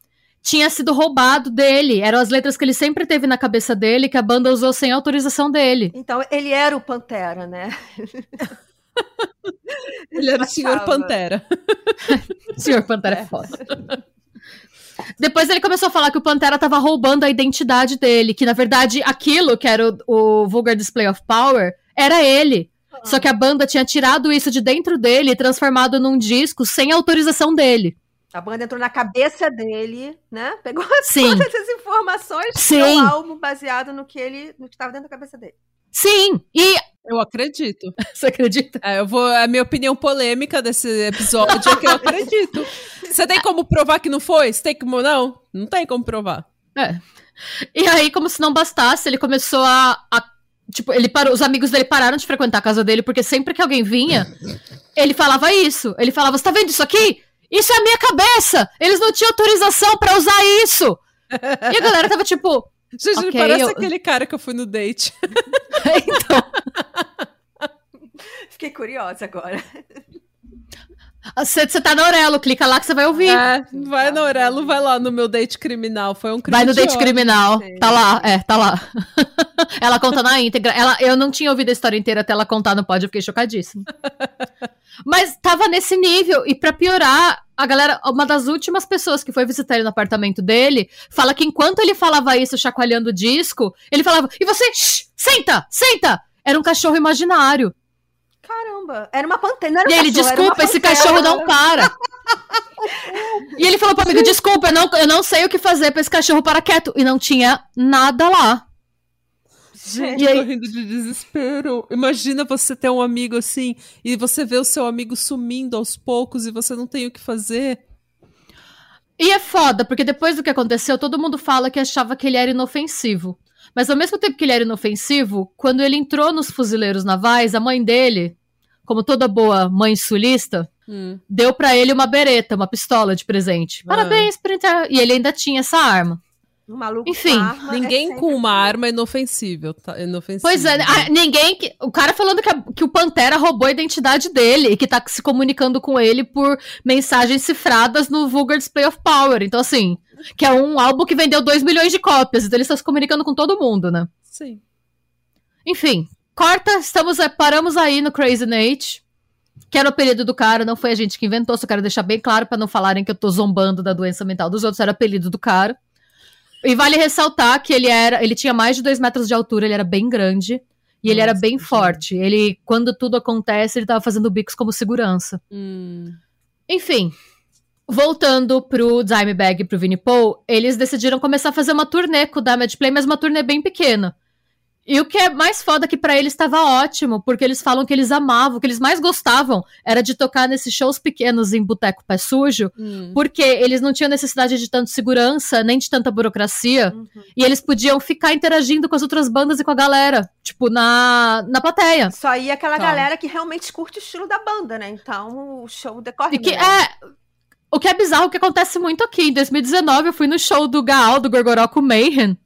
tinha sido roubado dele. Eram as letras que ele sempre teve na cabeça dele, que a banda usou sem autorização dele. Então, ele era o Pantera, né? Ele era o senhor. Pantera. Senhor Pantera é foda. Depois ele começou a falar que o Pantera tava roubando a identidade dele, que na verdade aquilo que era o, o Vulgar Display of Power era ele. Só que a banda tinha tirado isso de dentro dele e transformado num disco sem autorização dele. A banda entrou na cabeça dele, né? Pegou Sim, todas as informações Sim. e um álbum baseado no que ele, no que estava dentro da cabeça dele. sim. E Eu acredito. você acredita? É, eu vou. A minha opinião polêmica desse episódio é que eu acredito. Você tem como provar que não foi? Você tem como. Não? Não tem como provar. É. E aí, como se não bastasse, ele começou a. a- tipo, ele parou, os amigos dele pararam de frequentar a casa dele, porque sempre que alguém vinha, ele falava isso. Ele falava: Você tá vendo isso aqui? Isso é a minha cabeça! Eles não tinham autorização pra usar isso! E a galera tava tipo. Gente, ele Ok, parece eu- aquele cara que eu fui no date. então. Fiquei curiosa agora. Você você tá na Aurelo, clica lá que você vai ouvir. É, vai no Aurelo, vai lá no meu date criminal. Foi um crime Vai no de date ódio. criminal. Sim. Tá lá, é, tá lá. ela conta na íntegra. Ela, eu não tinha ouvido a história inteira até ela contar no pod, eu fiquei chocadíssima. Mas tava nesse nível, e pra piorar, a galera, uma das últimas pessoas que foi visitar ele no apartamento dele, fala que enquanto ele falava isso, chacoalhando o disco, ele falava, e você, shh, senta, senta! Era um cachorro imaginário. Caramba, era uma pantera. Era um E ele, cachorro, desculpa, esse cachorro não para. e ele falou pra amigo, desculpa, eu não, eu não sei o que fazer pra esse cachorro parar quieto. E não tinha nada lá. Gente, E aí- tô rindo de desespero. Imagina você ter um amigo assim e você vê o seu amigo sumindo aos poucos e você não tem o que fazer. E é foda, porque depois do que aconteceu, todo mundo fala que achava que ele era inofensivo. Mas ao mesmo tempo que ele era inofensivo, quando ele entrou nos fuzileiros navais, a mãe dele, como toda boa mãe sulista, Hum. deu pra ele uma bereta, uma pistola de presente. Ah. Parabéns por entrar. E ele ainda tinha essa arma. Um maluco Enfim, com arma é Ninguém sempre com uma assim. arma é inofensível, tá? É inofensivo. Pois é, ah, ninguém. que- O cara falando que, a- que o Pantera roubou a identidade dele e que tá se comunicando com ele por mensagens cifradas no Vulgar Display of Power. Então, assim, que é um álbum que vendeu 2 milhões de cópias. Então ele está se comunicando com todo mundo, né? Sim. Enfim, corta, estamos, eh, paramos aí no Crazy Nate. Que era o apelido do cara, não foi a gente que inventou, só quero deixar bem claro pra não falarem que eu tô zombando da doença mental dos outros, era o apelido do cara. E vale ressaltar que ele era, ele tinha mais de dois metros de altura, ele era bem grande. E ele era Nossa, bem forte. Ele, quando tudo acontece, ele tava fazendo bicos como segurança. Hum. Enfim, voltando pro Dimebag e pro Vinnie Paul, eles decidiram começar a fazer uma turnê com o Damage Play, mas uma turnê bem pequena. E o que é mais foda é que pra eles estava ótimo, porque eles falam que eles amavam, o que eles mais gostavam era de tocar nesses shows pequenos em Boteco Pé Sujo, Hum. porque eles não tinham necessidade de tanto segurança, nem de tanta burocracia, Uhum. e eles podiam ficar interagindo com as outras bandas e com a galera, tipo, na, na plateia. Só ia aquela Tá. galera que realmente curte o estilo da banda, né? Então o show decorre. E que bem. é. O que é bizarro que acontece muito aqui. Em 2019, eu fui no show do Gaal, do Gorgoroco Mayhem.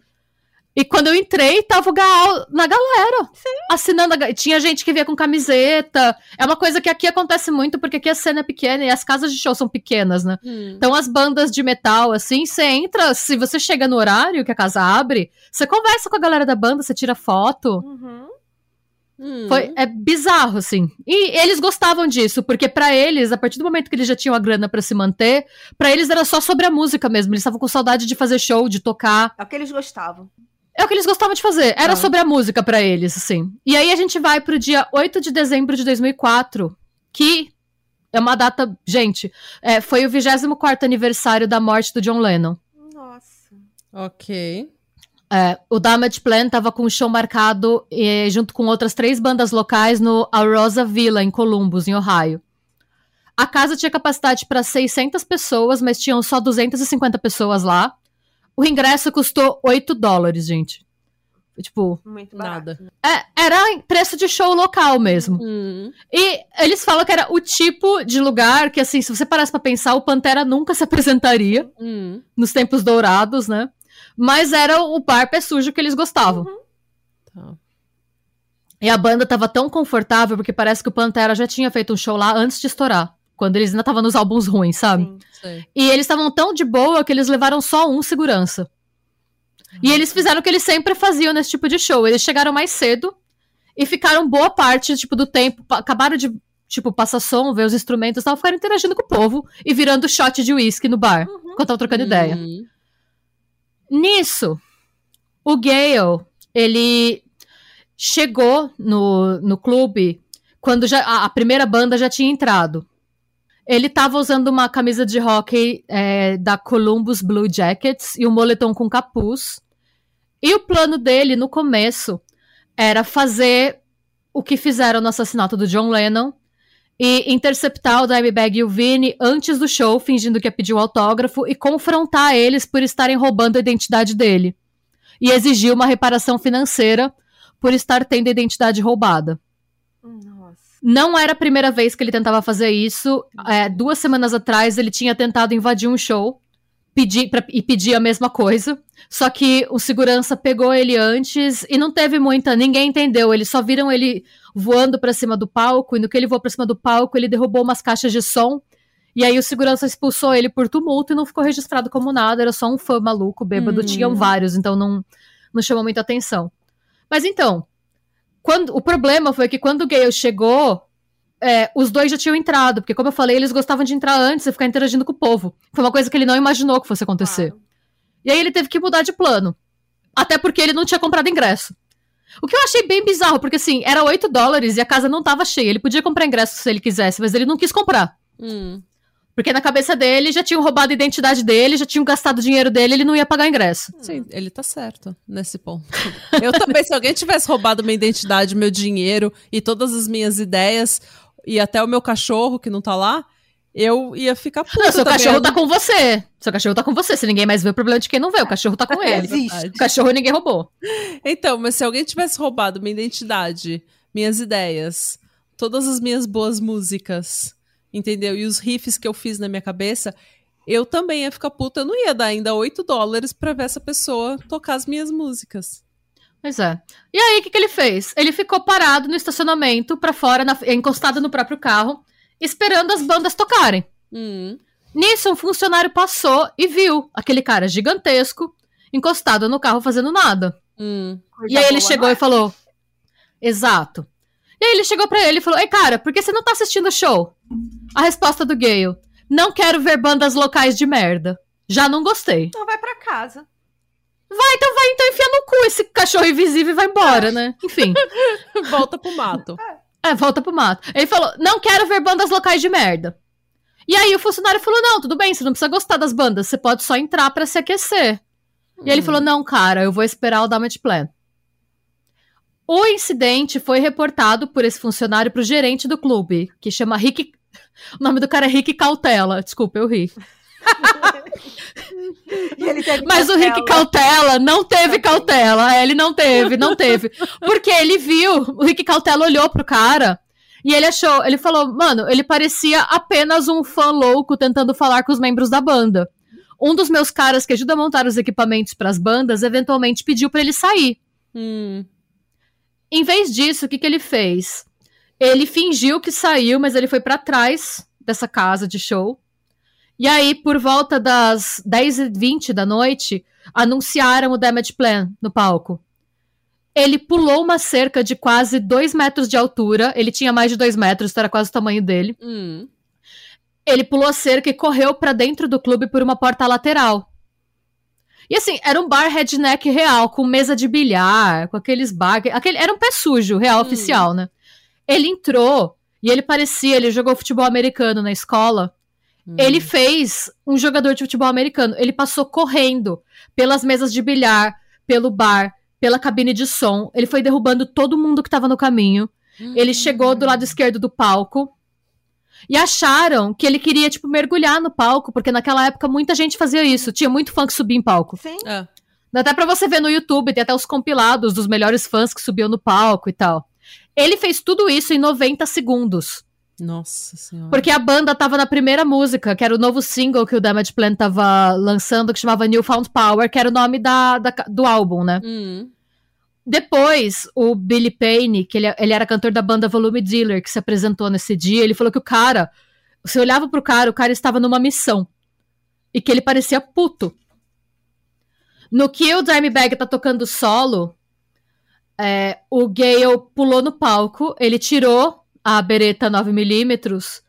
E quando eu entrei, tava o Gaal na galera. Assinando. A... Tinha gente que via com camiseta. É uma coisa que aqui acontece muito, porque aqui a cena é pequena e as casas de show são pequenas, né? Hum. Então as bandas de metal, assim, você entra, se você chega no horário que a casa abre, você conversa com a galera da banda, você tira foto. Uhum. Hum. Foi, é bizarro, assim. E eles gostavam disso, porque pra eles, a partir do momento que eles já tinham a grana pra se manter, pra eles era só sobre a música mesmo. Eles estavam com saudade de fazer show, de tocar. É o que eles gostavam. É o que eles gostavam de fazer. Era Tá. sobre a música pra eles, assim. E aí a gente vai pro dia 8 de dezembro de 2004, que é uma data. Gente, é, foi o 24 aniversário da morte do John Lennon. Nossa. Ok. É, o Damage Plan tava com um show marcado eh, junto com outras três bandas locais no Arosa Villa, em Columbus, em Ohio. A casa tinha capacidade para 600 pessoas, mas tinham só 250 pessoas lá. O ingresso custou 8 dólares, gente. Tipo, Muito. Nada. é, era preço de show local mesmo. Hum. E eles falam que era o tipo de lugar que, assim, se você parasse pra pensar, o Pantera nunca se apresentaria Hum. nos tempos dourados, né? Mas era o bar pé sujo que eles gostavam. Tá. E a banda tava tão confortável, porque parece que o Pantera já tinha feito um show lá antes de estourar. Quando eles ainda estavam nos álbuns ruins, sabe? Sim. Sei. E eles estavam tão de boa que eles levaram só um segurança. E eles fizeram o que eles sempre faziam nesse tipo de show. Eles chegaram mais cedo e ficaram boa parte, tipo, do tempo. Acabaram de, tipo, passar som, ver os instrumentos e tal, ficaram interagindo com o povo e virando shot de uísque no bar. Uhum. Enquanto tava trocando ideia. Hum. Nisso, o Gale, ele chegou no, no clube quando já, a, a primeira banda já tinha entrado. Ele tava usando uma camisa de hockey é, da Columbus Blue Jackets e um moletom com capuz. E o plano dele, no começo, era fazer o que fizeram no assassinato do John Lennon e interceptar o Dimebag e o Vini antes do show, fingindo que ia pedir um autógrafo e confrontar eles por estarem roubando a identidade dele. E exigir uma reparação financeira por estar tendo a identidade roubada. Não era a primeira vez que ele tentava fazer isso. É, duas semanas atrás, ele tinha tentado invadir um show pedir, pra, e pedir a mesma coisa. Só que o segurança pegou ele antes e não teve muita. Ninguém entendeu. Eles só viram ele voando pra cima do palco. E no que ele voou pra cima do palco, ele derrubou umas caixas de som. E aí o segurança expulsou ele por tumulto e não ficou registrado como nada. Era só um fã maluco, bêbado. Hum. Tinham vários, então não, não chamou muita atenção. Mas então, quando, o problema foi que quando o Gale chegou, é, os dois já tinham entrado, porque como eu falei, eles gostavam de entrar antes e ficar interagindo com o povo. Foi uma coisa que ele não imaginou que fosse acontecer. Claro. E aí ele teve que mudar de plano. Até porque ele não tinha comprado ingresso. O que eu achei bem bizarro, porque assim, era 8 dólares e a casa não tava cheia. Ele podia comprar ingresso se ele quisesse, mas ele não quis comprar. Hum. Porque na cabeça dele já tinham roubado a identidade dele, já tinham gastado o dinheiro dele, ele não ia pagar ingresso. Sim, ele tá certo nesse ponto. Eu também, se alguém tivesse roubado minha identidade, meu dinheiro e todas as minhas ideias, e até o meu cachorro que não tá lá, eu ia ficar puta Não, seu também. cachorro tá com você. Seu cachorro tá com você. Se ninguém mais vê, o problema é de quem não vê. O cachorro tá com É, ele. existe. O cachorro ninguém roubou. Então, mas se alguém tivesse roubado minha identidade, minhas ideias, todas as minhas boas músicas, entendeu? E os riffs que eu fiz na minha cabeça, eu também ia ficar puta. Eu não ia dar ainda 8 dólares pra ver essa pessoa tocar as minhas músicas. Pois é. E aí, o que, que ele fez? Ele ficou parado no estacionamento, pra fora, na- encostado no próprio carro, esperando as bandas tocarem. Hum. Nisso, um funcionário passou e viu aquele cara gigantesco encostado no carro fazendo nada. Hum. E aí ele chegou e falou: Exato. E aí ele chegou pra ele e falou: Ei, cara, por que você não tá assistindo o show? A resposta do Gale: Não quero ver bandas locais de merda. Já não gostei. Então vai pra casa. Vai, então vai, então enfia no cu esse cachorro invisível e vai embora, né? Enfim. Volta pro mato. É, volta pro mato. Ele falou: Não quero ver bandas locais de merda. E aí o funcionário falou: Não, tudo bem, você não precisa gostar das bandas, você pode só entrar pra se aquecer. E ele falou: Não, cara, eu vou esperar o Damage Plan. O incidente foi reportado por esse funcionário pro gerente do clube, que chama Rick. O nome do cara é Rick Cautela. Desculpa, eu ri. E ele teve Mas o Rick Cautela não teve cautela. É, Ele não teve, não teve. Porque ele viu, o Rick Cautela olhou pro cara e ele achou, ele falou, mano, ele parecia apenas um fã louco tentando falar com os membros da banda. Um dos meus caras que ajuda a montar os equipamentos pras bandas eventualmente pediu pra ele sair. Hum. Em vez disso, o que, que ele fez? Ele fingiu que saiu, mas ele foi pra trás dessa casa de show. E aí, por volta das 10h20 da noite, anunciaram o Damage Plan no palco. Ele pulou uma cerca de quase 2 metros de altura. Ele tinha mais de 2 metros, então era quase o tamanho dele. Hum. Ele pulou a cerca e correu pra dentro do clube por uma porta lateral. E assim, era um bar redneck real, com mesa de bilhar, com aqueles bar. Aquele, era um pé sujo, real, Hum. oficial, né? Ele entrou e ele parecia, ele jogou futebol americano na escola. Hum. Ele fez um jogador de futebol americano. Ele passou correndo pelas mesas de bilhar, pelo bar, pela cabine de som. Ele foi derrubando todo mundo que tava no caminho. Ele chegou do lado esquerdo do palco. E acharam que ele queria, tipo, mergulhar no palco, porque naquela época muita gente fazia isso. Tinha muito fã que subia em palco. Sim. É. Dá até pra você ver no YouTube, tem até os compilados dos melhores fãs que subiam no palco e tal. Ele fez tudo isso em 90 segundos. Nossa senhora. Porque a banda tava na primeira música, que era o novo single que o Damage Plan tava lançando, que chamava Newfound Power, que era o nome da, da- do álbum, né? Hum. Depois, o Billy Payne, que ele, ele era cantor da banda Volume Dealer, que se apresentou nesse dia, ele falou que o cara, você olhava pro cara, o cara estava numa missão. E que ele parecia puto. No que o Dimebag tá tocando solo, é, o Gale pulou no palco, ele tirou a bereta 9mm,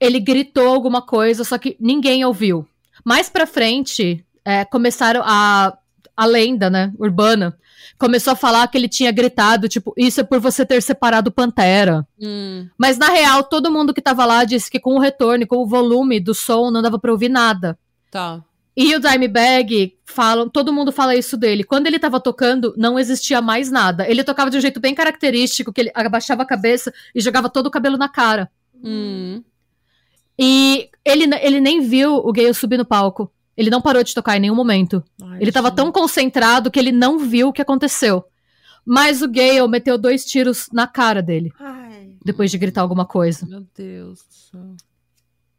ele gritou alguma coisa, só que ninguém ouviu. Mais pra frente, é, começaram a, a lenda, né, urbana, começou a falar que ele tinha gritado, tipo, isso é por você ter separado o Pantera. Hum. Mas na real, todo mundo que tava lá disse que com o retorno, e com o volume do som, não dava pra ouvir nada. Tá. E o Dimebag, falam, todo mundo fala isso dele. Quando ele tava tocando, não existia mais nada. Ele tocava de um jeito bem característico, que ele abaixava a cabeça e jogava todo o cabelo na cara. Hum. E ele, ele nem viu o Gale subir no palco. Ele não parou de tocar em nenhum momento. Ai, Ele tava gente. tão concentrado que ele não viu o que aconteceu. Mas o Gale meteu dois tiros na cara dele, Ai. depois de gritar alguma coisa. Meu Deus do céu.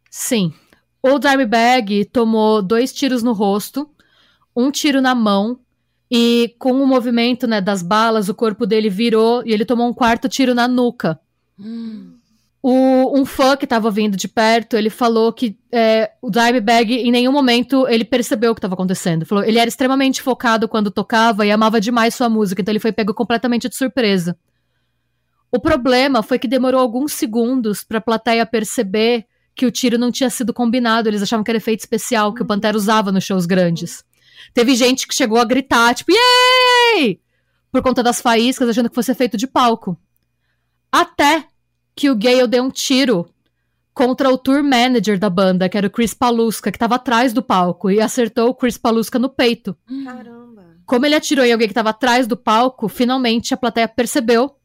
Sim. O Dimebag tomou dois tiros no rosto, um tiro na mão, e com o movimento né, das balas, o corpo dele virou e ele tomou um quarto tiro na nuca. Hum. O, um fã que tava vindo de perto, ele falou que é, o Dimebag, em nenhum momento, ele percebeu o que estava acontecendo. Falou, ele era extremamente focado quando tocava e amava demais sua música, então ele foi pego completamente de surpresa. O problema foi que demorou alguns segundos pra plateia perceber que o tiro não tinha sido combinado. Eles achavam que era efeito especial, que o Pantera usava nos shows grandes. Teve gente que chegou a gritar, tipo, yay! por conta das faíscas, achando que fosse efeito de palco. Até que o Gale deu um tiro contra o tour manager da banda, que era o Chris Paluska, que estava atrás do palco, e acertou o Chris Paluska no peito. Caramba. Como ele atirou em alguém que estava atrás do palco, finalmente a plateia percebeu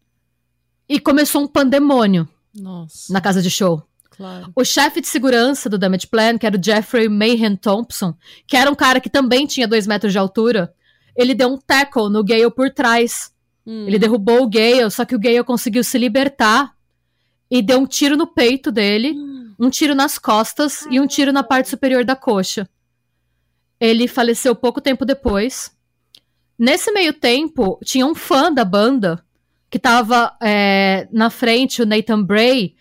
e começou um pandemônio Nossa. na casa de show. Claro. O chefe de segurança do Damage Plan, que era o Jeffrey Mayhem Thompson, que era um cara que também tinha dois metros de altura, ele deu um tackle no Gale por trás. Hum. Ele derrubou o Gale, só que o Gale conseguiu se libertar e deu um tiro no peito dele, um tiro nas costas e um tiro na parte superior da coxa. Ele faleceu pouco tempo depois. Nesse meio tempo, tinha um fã da banda que tava é, na frente, o Nathan Bray,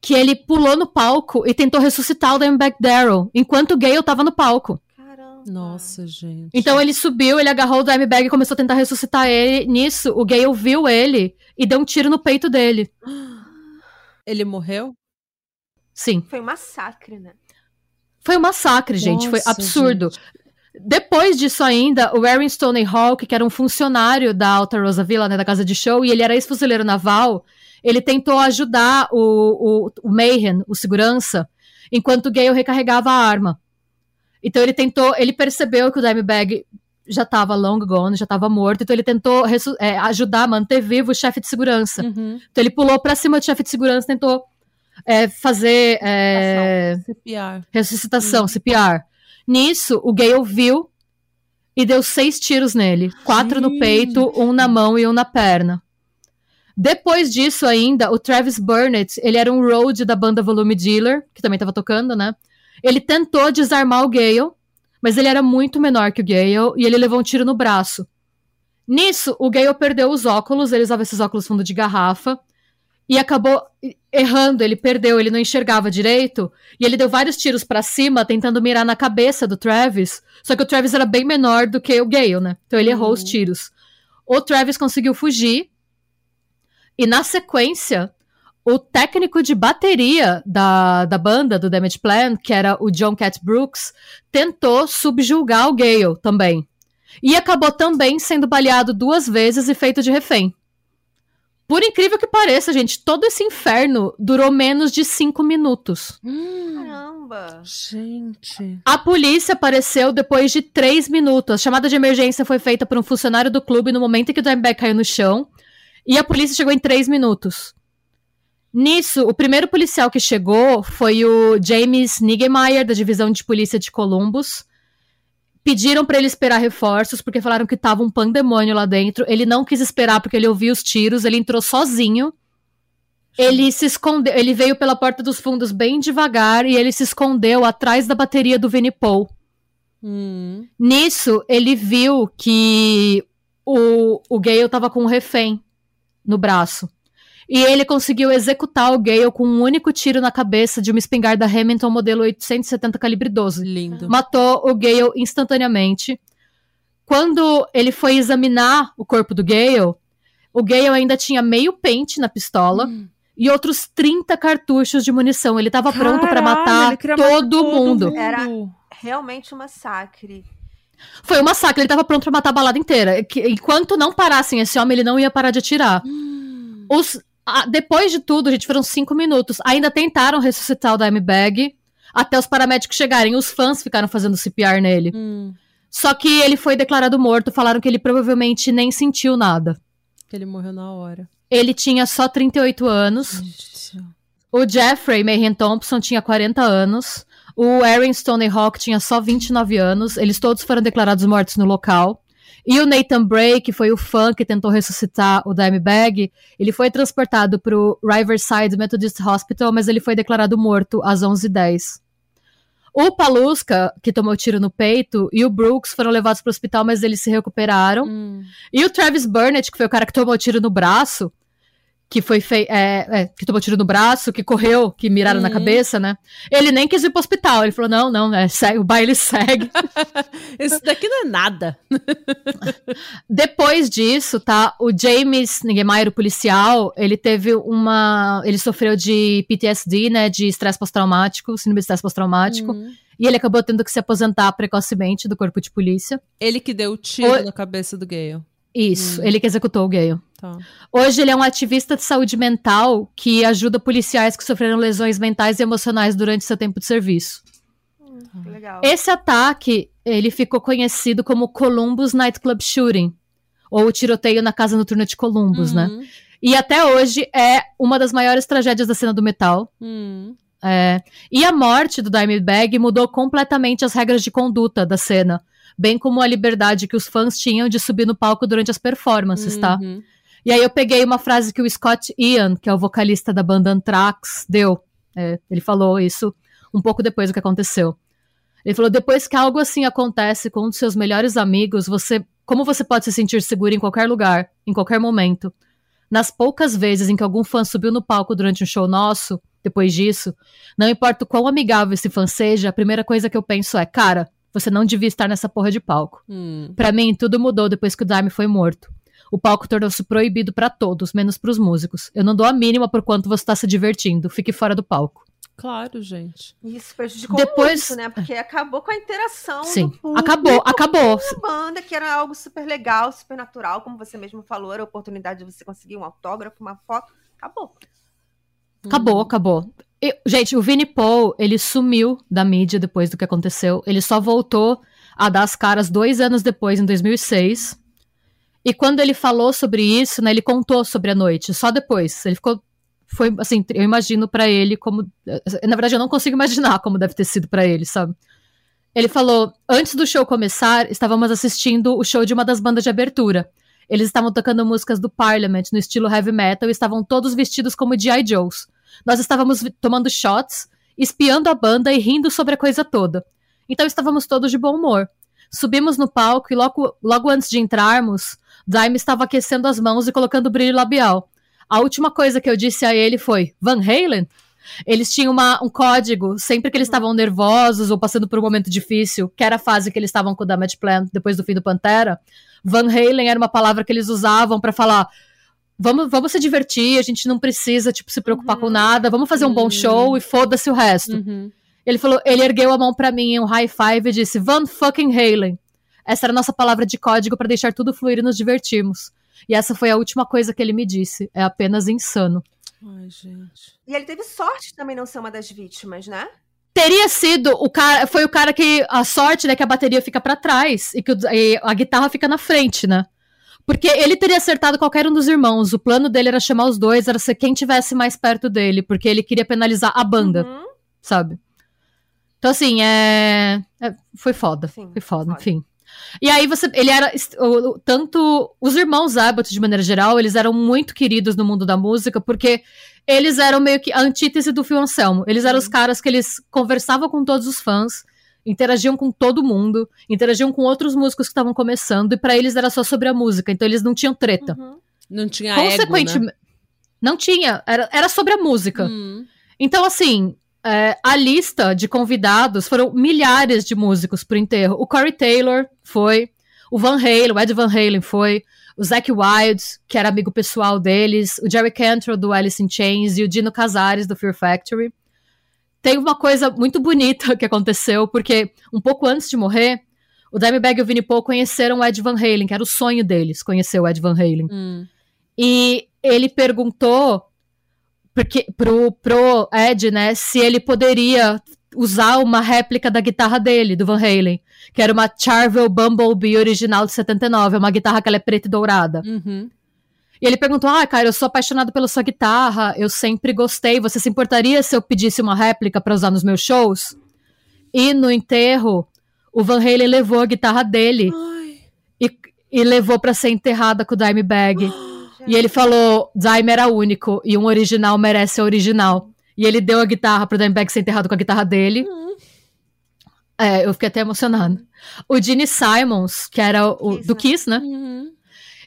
que ele pulou no palco e tentou ressuscitar o Dimebag Darrell, enquanto o Gale tava no palco. Caramba. Nossa, gente. Então ele subiu, ele agarrou o Dimebag e começou a tentar ressuscitar ele. Nisso, o Gale viu ele e deu um tiro no peito dele. Ele morreu? Sim. Foi um massacre, né? Foi um massacre, gente. foi Nossa, absurdo. gente. Depois disso ainda, o Aaron Stoney Hawk, que era um funcionário da Alta Rosa Villa, né, da casa de show, e ele era ex-fuzileiro naval, ele tentou ajudar o, o, o Mayhem, o segurança, enquanto o Gale recarregava a arma. Então ele tentou, ele percebeu que o Dimebag já estava long gone, já estava morto, então ele tentou é, ajudar a manter vivo o chefe de segurança. Uhum. Então ele pulou pra cima do chefe de segurança, tentou é, fazer é, CPR. ressuscitação, CPR. Nisso, o Gale viu e deu seis tiros nele. Quatro no peito, um na mão e um na perna. Depois disso ainda, o Travis Burnett, ele era um road da banda Volume Dealer, que também tava tocando, né? Ele tentou desarmar o Gale, mas ele era muito menor que o Gale e ele levou um tiro no braço. Nisso, o Gale perdeu os óculos, ele usava esses óculos fundo de garrafa, e acabou errando, ele perdeu, ele não enxergava direito, e ele deu vários tiros pra cima, tentando mirar na cabeça do Travis, só que o Travis era bem menor do que o Gale, né? Então ele errou os Uhum. tiros. O Travis conseguiu fugir, e na sequência, o técnico de bateria da, da banda, do Damage Plan, que era o John Cat Brooks, tentou subjugar o Gale também. E acabou também sendo baleado duas vezes e feito de refém. Por incrível que pareça, gente, todo esse inferno durou menos de cinco minutos. Caramba. Gente. A polícia apareceu depois de três minutos. A chamada de emergência foi feita por um funcionário do clube no momento em que o Dimebag caiu no chão. E a polícia chegou em três minutos. Nisso, o primeiro policial que chegou foi o James Nigemeyer, da divisão de polícia de Columbus. Pediram pra ele esperar reforços, porque falaram que tava um pandemônio lá dentro. Ele não quis esperar porque ele ouviu os tiros, ele entrou sozinho. Ele se escondeu, ele veio pela porta dos fundos bem devagar e ele se escondeu atrás da bateria do Vinnie Paul. Hum. Nisso, ele viu que o, o Gale tava com um refém no braço. E ele conseguiu executar o Gale com um único tiro na cabeça de uma espingarda Remington modelo 870 calibre 12. Lindo. Matou o Gale instantaneamente. Quando ele foi examinar o corpo do Gale, o Gale ainda tinha meio pente na pistola Hum. e outros 30 cartuchos de munição. Ele tava pronto pra Caralho, matar todo mundo. Era- Realmente um massacre. Foi um massacre, ele tava pronto pra matar a balada inteira. Enquanto não parassem esse homem, ele não ia parar de atirar. Hum. Os, ah, depois de tudo, gente, foram cinco minutos. Ainda tentaram ressuscitar o Dimebag até os paramédicos chegarem. Os fãs ficaram fazendo CPR nele. Hum. Só que ele foi declarado morto. Falaram que ele provavelmente nem sentiu nada. Que ele morreu na hora. Ele tinha só 38 anos. O Jeffrey Mayhem Thompson tinha 40 anos. O Aaron Stoney Hawk tinha só 29 anos. Eles todos foram declarados mortos no local. E o Nathan Bray, que foi o fã que tentou ressuscitar o Dimebag, ele foi transportado para o Riverside Methodist Hospital, mas ele foi declarado morto às 11h10. O Paluska, que tomou tiro no peito, e o Brooks foram levados para o hospital, mas eles se recuperaram. Hum. E o Travis Burnett, que foi o cara que tomou tiro no braço, que foi feito. É, é, que tomou tiro no braço, que correu, que miraram na Uhum. cabeça, né? Ele nem quis ir pro hospital. Ele falou: não, não, é, segue, o baile segue. Esse daqui não é nada. Depois disso, tá? O James Nigemeyer, o policial, ele teve uma. Ele sofreu de PTSD, né? De estresse pós-traumático, síndrome de estresse pós-traumático. Hum. E ele acabou tendo que se aposentar precocemente do corpo de polícia. Ele que deu o tiro Oi. na cabeça do Gale. Isso, ele que executou o Gale. Tá. Hoje ele é um ativista de saúde mental que ajuda policiais que sofreram lesões mentais e emocionais durante seu tempo de serviço. Que legal. Esse ataque, ele ficou conhecido como Columbus Nightclub Shooting, ou o tiroteio na casa noturna de Columbus, né? Uhum. E até hoje é uma das maiores tragédias da cena do metal. Hum. É, e a morte do Dimebag mudou completamente as regras de conduta da cena, bem como a liberdade que os fãs tinham de subir no palco durante as performances, tá? Uhum. E aí eu peguei uma frase que o Scott Ian, que é o vocalista da banda Anthrax, deu. É, ele falou isso um pouco depois do que aconteceu. Ele falou: depois que algo assim acontece com um dos seus melhores amigos, você. Como você pode se sentir seguro em qualquer lugar, em qualquer momento? Nas poucas vezes em que algum fã subiu no palco durante um show nosso, depois disso, não importa o quão amigável esse fã seja, a primeira coisa que eu penso é: cara, você não devia estar nessa porra de palco. Hum. Pra mim, tudo mudou depois que o Dime foi morto. O palco tornou-se proibido pra todos, menos pros músicos. Eu não dou a mínima por quanto você tá se divertindo. Fique fora do palco. Claro, gente. Isso prejudicou Depois- muito, né? Porque acabou com a interação Sim. do público Acabou, acabou. com a banda, que era algo super legal, super natural, como você mesmo falou, era a oportunidade de você conseguir um autógrafo, uma foto. Acabou. Acabou, acabou. E, gente, o Vini Paul, ele sumiu da mídia depois do que aconteceu. Ele só voltou a dar as caras dois anos depois, em 2006. E quando ele falou sobre isso, né, ele contou sobre a noite, só depois. Ele ficou. Foi assim, eu imagino pra ele como. Na verdade, eu não consigo imaginar como deve ter sido pra ele, sabe? Ele falou: antes do show começar, estávamos assistindo o show de uma das bandas de abertura. Eles estavam tocando músicas do Parliament no estilo heavy metal e estavam todos vestidos como G.I. Joes. Nós estávamos tomando shots, espiando a banda e rindo sobre a coisa toda. Então estávamos todos de bom humor. Subimos no palco e logo, logo antes de entrarmos, Dime estava aquecendo as mãos e colocando brilho labial. A última coisa que eu disse a ele foi: Van Halen? Eles tinham uma- um código sempre que eles estavam nervosos ou passando por um momento difícil, que era a fase que eles estavam com o Damage Plan depois do fim do Pantera. Van Halen era uma palavra que eles usavam pra falar: vamos, vamos se divertir, a gente não precisa tipo, se preocupar com nada, vamos fazer um bom Uhum. show e foda-se o resto. Uhum. Ele falou, ele ergueu a mão pra mim em um high five e disse: Van fucking Halen. Essa era a nossa palavra de código pra deixar tudo fluir e nos divertirmos. E essa foi a última coisa que ele me disse. É apenas insano. Ai, gente. E ele teve sorte também não ser uma das vítimas, né? Teria sido o cara, foi o cara que a sorte, né, que a bateria fica pra trás e que o- e a guitarra fica na frente, né? Porque ele teria acertado qualquer um dos irmãos. O plano dele era chamar os dois, era ser quem tivesse mais perto dele, porque ele queria penalizar a banda, Uhum. sabe? Então assim, é, é- foi foda, Sim, foi foda, foda. enfim. E aí você, ele era tanto os irmãos Abbott de maneira geral, eles eram muito queridos no mundo da música, porque eles eram meio que a antítese do Phil Anselmo. Eles eram os caras que eles conversavam com todos os fãs, interagiam com todo mundo, interagiam com outros músicos que estavam começando, e pra eles era só sobre a música, então eles não tinham treta. Uhum. Não tinha né? Consequentemente, não tinha, era, era sobre a música. Hum. Então, assim, é, a lista de convidados foram milhares de músicos pro enterro. O Corey Taylor foi, o Van Halen, o Ed Van Halen foi, o Zac Wild, que era amigo pessoal deles, o Jerry Cantrell do Alice in Chains e o Dino Casares do Fear Factory. Tem uma coisa muito bonita que aconteceu, porque um pouco antes de morrer, o Dimebag e o Vinnie Paul conheceram o Ed Van Halen, que era o sonho deles, conhecer o Ed Van Halen. Hum. E ele perguntou porque, pro, pro Ed, né, se ele poderia usar uma réplica da guitarra dele, do Van Halen, que era uma Charvel Bumblebee original de 79, é uma guitarra que ela é preta e dourada. Uhum. E ele perguntou: Ah, cara, eu sou apaixonado pela sua guitarra, eu sempre gostei. Você se importaria se eu pedisse uma réplica pra usar nos meus shows? E no enterro, o Van Halen levou a guitarra dele e, e levou pra ser enterrada com o Dimebag. E ele falou: Dime era único e um original merece a original. E ele deu a guitarra pro Dimebag ser enterrado com a guitarra dele. Hum. É, eu fiquei até emocionada. O Gene Simons, que era o Kiss, do né? Kiss, né? Uhum.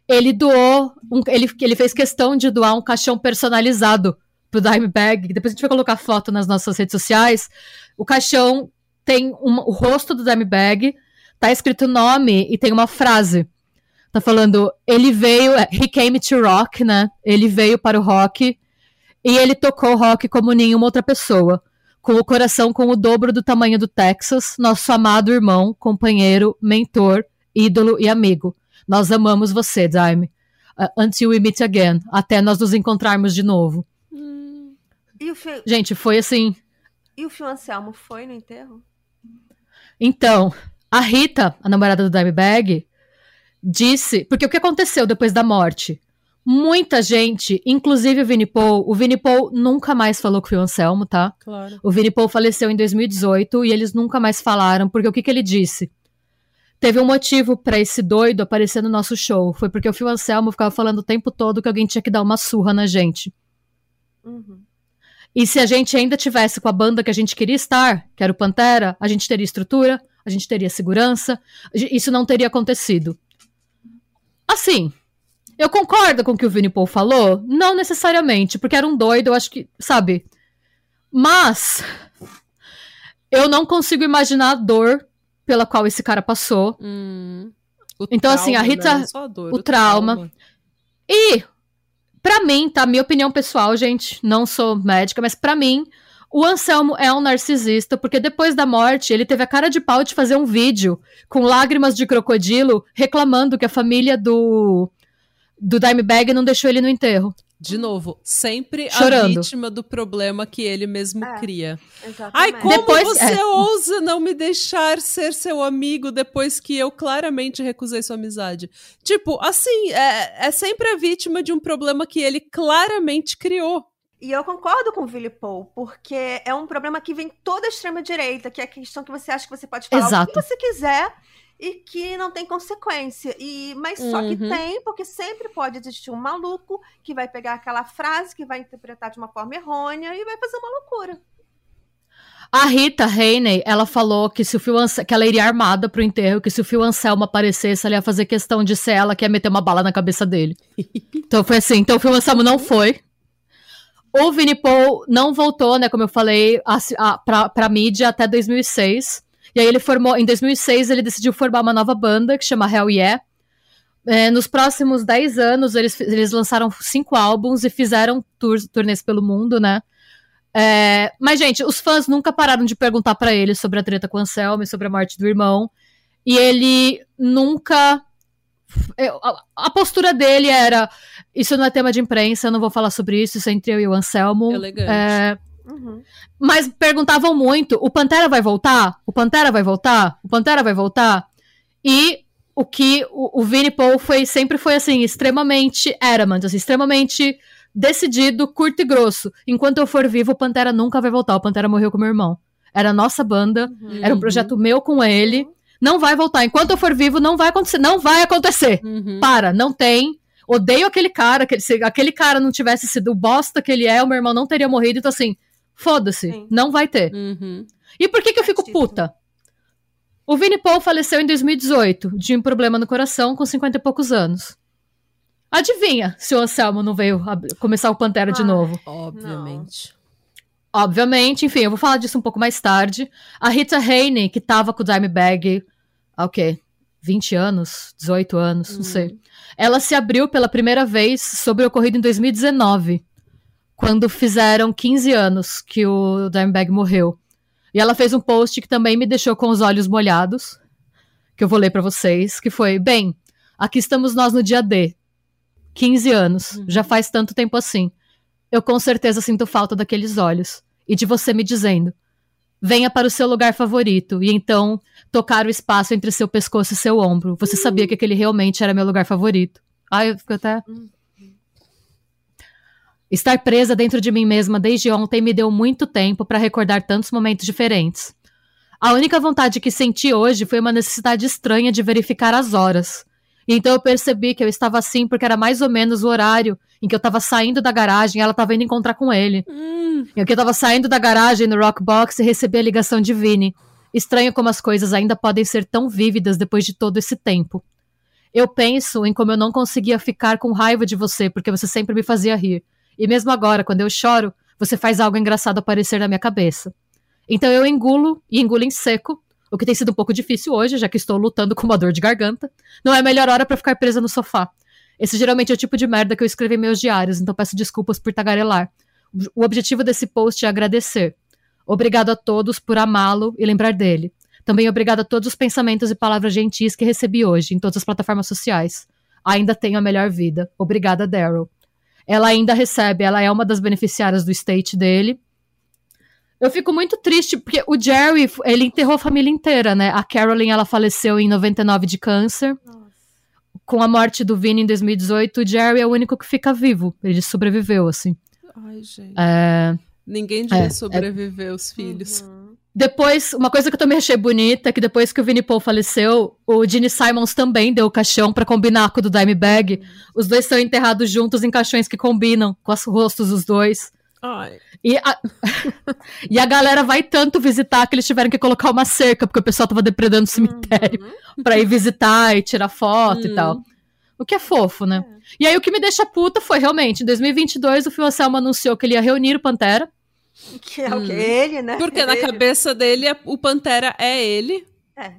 Ele doou, um- ele, ele fez questão de doar um caixão personalizado pro Dimebag. Depois a gente vai colocar foto nas nossas redes sociais. O caixão tem uma- o rosto do Dimebag, tá escrito o nome e tem uma frase. Tá falando, ele veio, é, he came to rock, né? Ele veio para o rock e ele tocou rock como nenhuma outra pessoa. Com o coração com o dobro do tamanho do Texas, nosso amado irmão, companheiro, mentor, ídolo e amigo. Nós amamos você, Daime. Uh, until we meet again. Até nós nos encontrarmos de novo. Hum. Fi... Gente, foi assim. E o Fio Anselmo foi no enterro? Então, a Rita, a namorada do Dimebag, disse. Porque o que aconteceu depois da morte? Muita gente, inclusive o Vini Paul, o Vini Paul nunca mais falou com o Anselmo, tá? Claro. O Vini Paul faleceu em 2018 e eles nunca mais falaram, porque o que, que ele disse? Teve um motivo para esse doido aparecer no nosso show. Foi porque o Phil Anselmo ficava falando o tempo todo que alguém tinha que dar uma surra na gente. Uhum. E se a gente ainda tivesse com a banda que a gente queria estar, que era o Pantera, a gente teria estrutura, a gente teria segurança, isso não teria acontecido. Assim, eu concordo com o que o Vini Paul falou? Não necessariamente, porque era um doido, eu acho que, sabe? Mas eu não consigo imaginar a dor pela qual esse cara passou. Hum, então, trauma, assim, a Rita. Né? A dor, o, o trauma. trauma. E, para mim, tá? Minha opinião pessoal, gente, não sou médica, mas para mim, o Anselmo é um narcisista, porque depois da morte, ele teve a cara de pau de fazer um vídeo com lágrimas de crocodilo reclamando que a família do do Dimebag não deixou ele no enterro. De novo, sempre Chorando. a vítima do problema que ele mesmo é, cria. Exatamente. Ai, como depois, você é. ousa não me deixar ser seu amigo depois que eu claramente recusei sua amizade? Tipo, assim, é, é sempre a vítima de um problema que ele claramente criou. E eu concordo com o Willy Paul, porque é um problema que vem toda a extrema-direita, que é a questão que você acha que você pode falar Exato. o que você quiser e que não tem consequência. E mas só que Uhum. tem, porque sempre pode existir um maluco que vai pegar aquela frase que vai interpretar de uma forma errônea e vai fazer uma loucura. A Rita Haney, ela falou que se o Phil Anse- que ela iria armada pro enterro, que se o Phil Anselmo aparecesse, ela ia fazer questão de ser ela que ia meter uma bala na cabeça dele. então foi assim, então o Phil Anselmo não foi. O Vini Paul não voltou, né, como eu falei, a, a, pra, pra mídia até 2006. E aí ele formou, em 2006 ele decidiu formar uma nova banda que chama Hell Yeah. É, nos próximos 10 anos eles, eles lançaram cinco álbuns e fizeram tours, turnês pelo mundo, né? É, mas, gente, os fãs nunca pararam de perguntar pra ele sobre a treta com o Anselmo e sobre a morte do irmão. E ele nunca. eu- A, a postura dele era: Isso não é tema de imprensa, eu não vou falar sobre isso, isso é entre eu e o Anselmo. Elegante. É, Uhum. mas perguntavam muito: o Pantera vai voltar? O Pantera vai voltar? O Pantera vai voltar? E o que o, o Vini Paul foi, sempre foi assim, extremamente adamant, assim, extremamente decidido, curto e grosso. Enquanto eu for vivo, o Pantera nunca vai voltar. O Pantera morreu com meu irmão. Era a nossa banda, era um Uhum. projeto meu com ele. Não vai voltar. Enquanto eu for vivo, não vai acontecer. Não vai acontecer. Uhum. Para, não tem. Odeio aquele cara. Aquele, se aquele cara não tivesse sido o bosta que ele é, o meu irmão não teria morrido. Então, assim, foda-se. Não vai ter. Uhum. E por que, que eu fico Certíssimo. puta? O Vini Paul faleceu em 2018 de um problema no coração com 50 e poucos anos. Adivinha se o Anselmo não veio começar o Pantera de Ah. novo? Obviamente. Obviamente, enfim, eu vou falar disso um pouco mais tarde. A Rita Haney, que tava com o Dimebag há o quê? 20 anos? 18 anos? Não sei. Ela se abriu pela primeira vez sobre o ocorrido em 2019, quando fizeram 15 anos que o Dimebag morreu. E ela fez um post que também me deixou com os olhos molhados, que eu vou ler pra vocês, que foi: Bem, aqui estamos nós no dia D. 15 anos. Já faz tanto tempo assim. Eu com certeza sinto falta daqueles olhos. E de você me dizendo: Venha para o seu lugar favorito. E então tocar o espaço entre seu pescoço e seu ombro. Você sabia que aquele realmente era meu lugar favorito. Ai, eu fico até. Estar presa dentro de mim mesma desde ontem me deu muito tempo para recordar tantos momentos diferentes. A única vontade que senti hoje foi uma necessidade estranha de verificar as horas. E então eu percebi que eu estava assim porque era mais ou menos o horário em que eu estava saindo da garagem e ela estava indo encontrar com ele. Hum, Eu que eu tava saindo da garagem no Rockbox e recebi a ligação de Vini. Estranho como as coisas ainda podem ser tão vívidas depois de todo esse tempo. Eu penso em como eu não conseguia ficar com raiva de você porque você sempre me fazia rir. E mesmo agora, quando eu choro, você faz algo engraçado aparecer na minha cabeça. Então eu engulo e engulo em seco, o que tem sido um pouco difícil hoje, já que estou lutando com uma dor de garganta. Não é a melhor hora pra ficar presa no sofá. Esse geralmente é o tipo de merda que eu escrevo em meus diários, então peço desculpas por tagarelar. O objetivo desse post é agradecer. Obrigado a todos por amá-lo e lembrar dele. Também obrigada a todos os pensamentos e palavras gentis que recebi hoje em todas as plataformas sociais. Ainda tenho a melhor vida. Obrigada, Daryl. Ela ainda recebe, ela é uma das beneficiárias do estate dele. Eu fico muito triste, porque o Jerry, ele enterrou a família inteira, né? A Carolyn, ela faleceu em 99 de câncer. Nossa. Com a morte do Vini em 2018, o Jerry é o único que fica vivo. Ele sobreviveu, assim. Ai, gente. É... Ninguém devia É, sobreviver os filhos. Uhum. Depois, uma coisa que eu também achei bonita é que depois que o Vinnie Paul faleceu, o Gene Simons também deu o caixão pra combinar com o do Dimebag. Os dois são enterrados juntos em caixões que combinam com os rostos dos dois. Ai, E a... e a galera vai tanto visitar que eles tiveram que colocar uma cerca, porque o pessoal tava depredando o cemitério Uhum. pra ir visitar e tirar foto e Hum. tal. O que é fofo, né? E aí o que me deixa puta foi realmente, em 2022 o Phil Anselmo anunciou que ele ia reunir o Pantera. Que é o Hum. que? Ele, né? porque na Ele. cabeça dele, é- o Pantera é ele. É.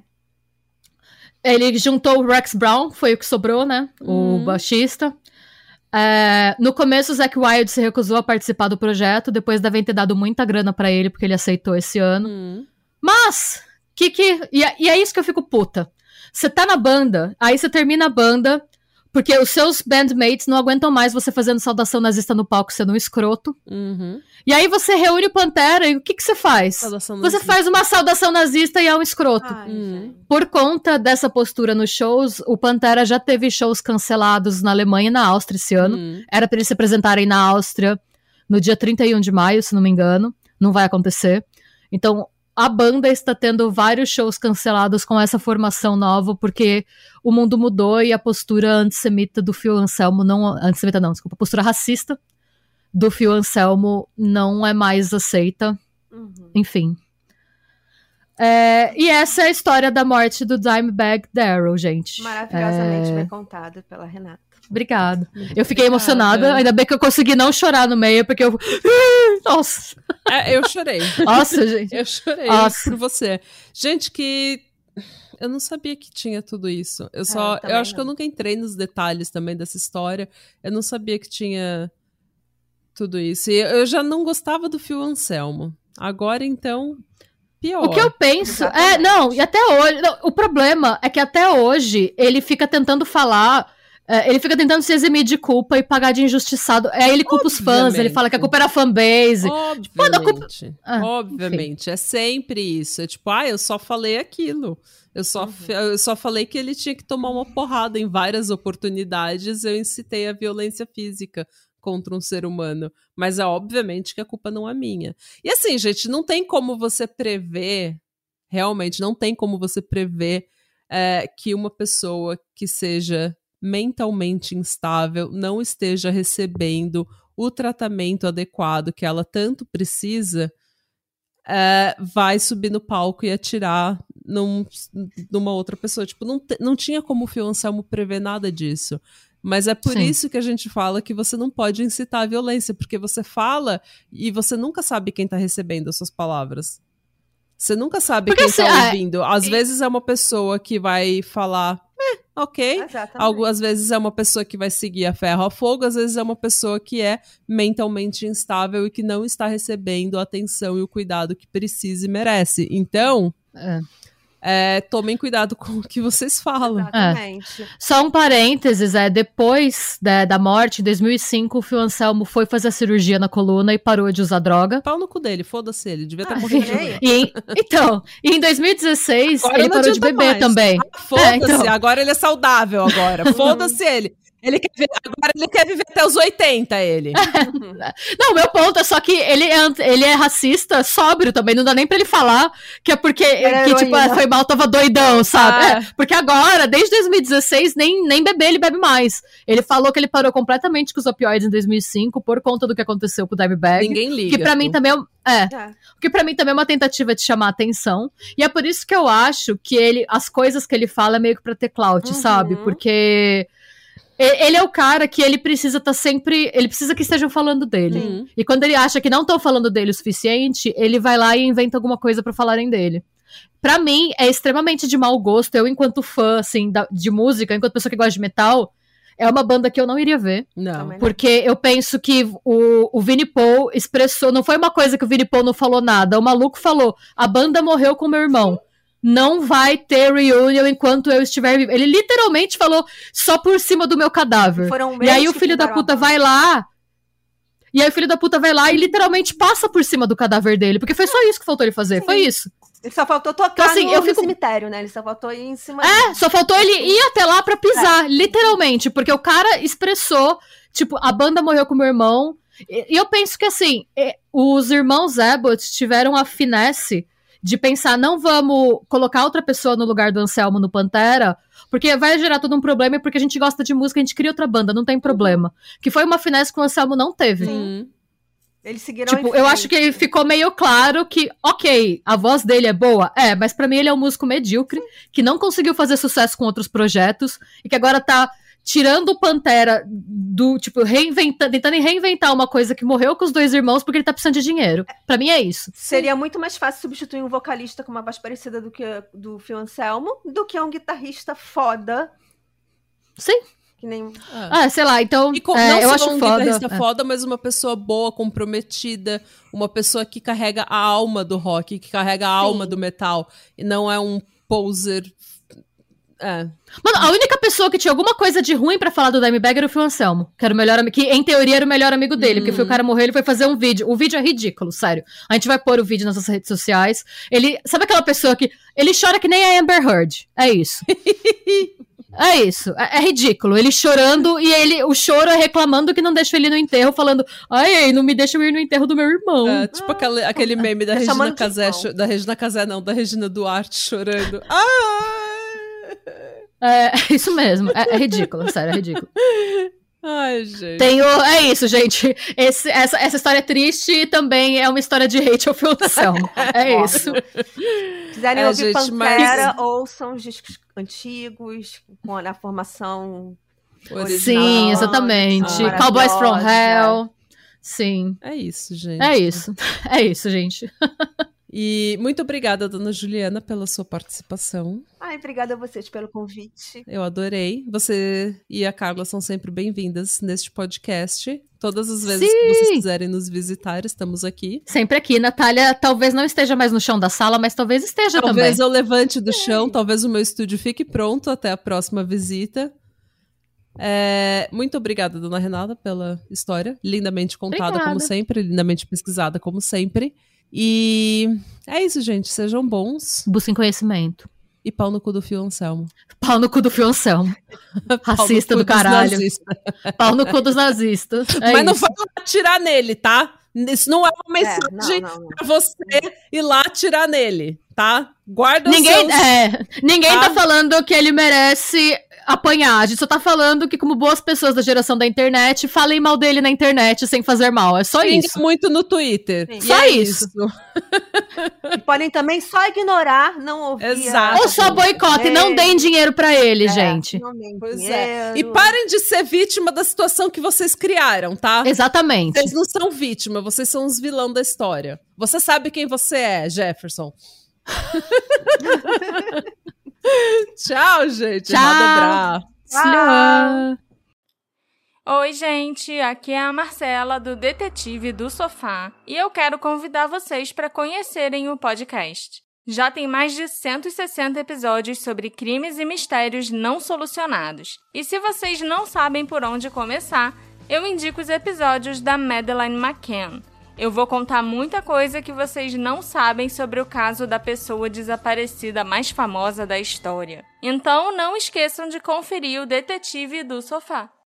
Ele juntou o Rex Brown, foi o que sobrou, né? O Uhum. baixista. É, no começo, o Zack Wild se recusou a participar do projeto, depois devem ter dado muita grana pra ele, porque ele aceitou esse ano. Hum. Mas, que que. E é, e é isso que eu fico puta. Você tá na banda, aí você termina a banda, porque os seus bandmates não aguentam mais você fazendo saudação nazista no palco sendo um escroto. Uhum. E aí você reúne o Pantera e o que que você faz? Saudação Você nazista. faz uma saudação nazista e é um escroto. Ai, Hum. gente. Por conta dessa postura nos shows, o Pantera já teve shows cancelados na Alemanha e na Áustria esse ano. Hum. Era pra eles se apresentarem na Áustria no dia 31 de maio, se não me engano. Não vai acontecer. Então, a banda está tendo vários shows cancelados com essa formação nova, porque o mundo mudou e a postura antissemita do Phil Anselmo não. Antissemita não, desculpa, a postura racista do Phil Anselmo não é mais aceita. Uhum. Enfim. É, e essa é a história da morte do Dimebag Daryl, gente. Maravilhosamente É, bem contada pela Renata. Obrigada. Eu fiquei Obrigada. emocionada, ainda bem que eu consegui não chorar no meio, porque eu. Nossa! É, eu chorei. Nossa, gente. Eu chorei Nossa. por você. Gente, que. Eu não sabia que tinha tudo isso. Eu só. eu eu também acho que eu não. nunca entrei nos detalhes também dessa história. Eu não sabia que tinha tudo isso. E eu já não gostava do Phil Anselmo. Agora, então, pior. O que eu penso. É, Exatamente. não, e até hoje. não, o problema é que até hoje ele fica tentando falar. É, ele fica tentando se eximir de culpa e pagar de injustiçado. Aí ele culpa os fãs, ele fala que a culpa era a fanbase. A culpa- Obviamente. Ah, obviamente. É sempre isso. É tipo, ah, eu só falei aquilo. Eu só, Uhum. eu só falei que ele tinha que tomar uma porrada em várias oportunidades. Eu incitei a violência física contra um ser humano. Mas é obviamente que a culpa não é minha. E assim, gente, não tem como você prever, realmente, não tem como você prever é, que uma pessoa que seja mentalmente instável não esteja recebendo o tratamento adequado que ela tanto precisa, é, vai subir no palco e atirar num- numa outra pessoa. Tipo, não, te- não tinha como o Fio Anselmo prever nada disso. Mas é por Sim. isso que a gente fala que você não pode incitar a violência, porque você fala e você nunca sabe quem tá recebendo as suas palavras. Você nunca sabe Porque quem assim, tá ah, ouvindo. Às e- vezes é uma pessoa que vai falar, ok. Exatamente. Às vezes é uma pessoa que vai seguir a ferro a fogo, às vezes é uma pessoa que é mentalmente instável e que não está recebendo a atenção e o cuidado que precisa e merece. Então, É. é, tomem cuidado com o que vocês falam. Exatamente. Só um parênteses, é, depois da, da morte, em 2005, o Phil Anselmo foi fazer a cirurgia na coluna e parou de usar droga. Pau no cu dele, foda-se ele, devia ter Ah, morrido. Ei. E em- então, e em 2016, Agora ele parou de beber mais. também. Ah, Foda-se, É, então. agora ele é saudável agora. Foda-se ele. Ele quer ver- agora ele quer viver até os 80, ele. Não, meu ponto é só que ele é, ele é racista sóbrio também, não dá nem pra ele falar que é porque Era que, tipo, foi mal, tava doidão, sabe? Ah. É, porque agora, desde 2016, nem, nem beber ele bebe mais. Ele falou que ele parou completamente com os opioides em 2005 por conta do que aconteceu com o Dimebag. Ninguém liga. Que pra mim também é, é, É. que para mim também é uma tentativa de chamar atenção. E é por isso que eu acho que ele, as coisas que ele fala é meio que pra ter clout, Uhum. sabe? Porque ele é o cara que ele precisa estar sempre, ele precisa que estejam falando dele. Uhum. E quando ele acha que não estão falando dele o suficiente, ele vai lá e inventa alguma coisa pra falarem dele. Pra mim, é extremamente de mau gosto. Eu, enquanto fã, assim, da- de música, enquanto pessoa que gosta de metal, é uma banda que eu não iria ver. Não. Porque eu penso que o, o Vini Paul expressou. Não foi uma coisa que o Vini Paul não falou nada. O maluco falou: a banda morreu com meu irmão. Não vai ter reunion enquanto eu estiver vivo. Ele literalmente falou só por cima do meu cadáver. Foram E aí o filho da puta vai lá. E aí o filho da puta vai lá e literalmente passa por cima do cadáver dele. Porque foi só isso que faltou ele fazer. Foi isso. Ele só faltou tocar Então, assim, no, eu no fico- cemitério, né? Ele só faltou ir em cima. É, só faltou ele ir até lá pra pisar, literalmente, porque o cara expressou, tipo, a banda morreu com meu irmão. E, e eu penso que assim, é, os irmãos Abbott tiveram a finesse de pensar, não vamos colocar outra pessoa no lugar do Anselmo no Pantera, porque vai gerar todo um problema, e porque a gente gosta de música, a gente cria outra banda, não tem problema. Que foi uma finesse que o Anselmo não teve. Hum. Eles seguiram Tipo, eu acho que ficou meio claro que, ok, a voz dele é boa, é, mas pra mim ele é um músico medíocre, que não conseguiu fazer sucesso com outros projetos, e que agora tá tirando o Pantera do, tipo, reinventando, tentando reinventar uma coisa que morreu com os dois irmãos porque ele tá precisando de dinheiro. Pra mim é isso. Seria muito mais fácil substituir um vocalista com uma voz parecida do que do Phil Anselmo do que um guitarrista foda. Sim. Que nem. É. Ah, sei lá, então, E com, é, não eu só acho um foda. guitarrista é. foda, mas uma pessoa boa, comprometida, uma pessoa que carrega a alma do rock, que carrega a alma do metal, e não é um poser. É. Mano, a única pessoa que tinha alguma coisa de ruim pra falar do Dimebag era o Phil Anselmo, que era o melhor amigo, que em teoria era o melhor amigo dele, porque foi o cara morreu, ele foi fazer um vídeo. O vídeo é ridículo, sério. A gente vai pôr o vídeo nas nossas redes sociais. Ele, sabe aquela pessoa que ele chora que nem a Amber Heard? É isso. É isso, é, é ridículo. Ele chorando e ele, o choro é reclamando que não deixa ele no enterro, falando: Ai, não me deixa eu ir no enterro do meu irmão. É, tipo aquele, aquele meme da tá Regina Casé, da Regina Casé, não, da Regina Duarte chorando. Ah! É, isso mesmo, é, é ridículo, sério, é ridículo. Ai, gente. Tem o, é isso, gente. Esse- essa, essa história é triste também é uma história de hate ao. É isso. Quiserem É, ouvir gente, Pantera, mas- ouçam os discos antigos, com a formação. Original. Sim, exatamente. Ah, Cowboys from. Hell. Sim, É isso, gente. é isso. É isso, gente. E muito obrigada, dona Juliana, pela sua participação. Ai, obrigada a vocês pelo convite. Eu adorei. Você e a Carla são sempre bem-vindas neste podcast. Todas as vezes que vocês quiserem nos visitar, estamos aqui. Sempre aqui. Natália talvez não esteja mais no chão da sala, mas talvez esteja Talvez também. eu levante do chão, talvez o meu estúdio fique pronto até a próxima visita. É, muito obrigada, dona Renata, pela história. Lindamente contada, Obrigada. como sempre, lindamente pesquisada, como sempre. E é isso, gente. Sejam bons. Busquem conhecimento. E pau no cu do Fio Anselmo. Pau no cu do Phil Anselmo. Racista do dos caralho. Pau no cu dos nazistas. É Mas não isso. vai lá atirar nele, tá? Isso não é uma É, mensagem não, não, não. pra você ir lá atirar nele, tá? Guarda Ninguém, seus... é, ninguém Tá? tá falando que ele merece apanhar. A gente só tá falando que, como boas pessoas da geração da internet, falem mal dele na internet sem fazer mal. É só Xinga isso. muito no Twitter. Sim. E Só é isso. E podem também só ignorar, não ouvir. Exato. Ou só boicote, não deem dinheiro pra ele, É, gente. Pois é. E parem de ser vítima da situação que vocês criaram, tá? Exatamente. Vocês não são vítima, vocês são os vilão da história. Você sabe quem você é, Jefferson. Tchau, gente. Tchau. Tchau. Oi, gente, aqui é a Marcela do Detetive do Sofá e eu quero convidar vocês para conhecerem o podcast. Já tem mais de 160 episódios sobre crimes e mistérios não solucionados. E se vocês não sabem por onde começar, eu indico os episódios da Madeleine McCann. Eu vou contar muita coisa que vocês não sabem sobre o caso da pessoa desaparecida mais famosa da história. Então não esqueçam de conferir o Detetive do Sofá.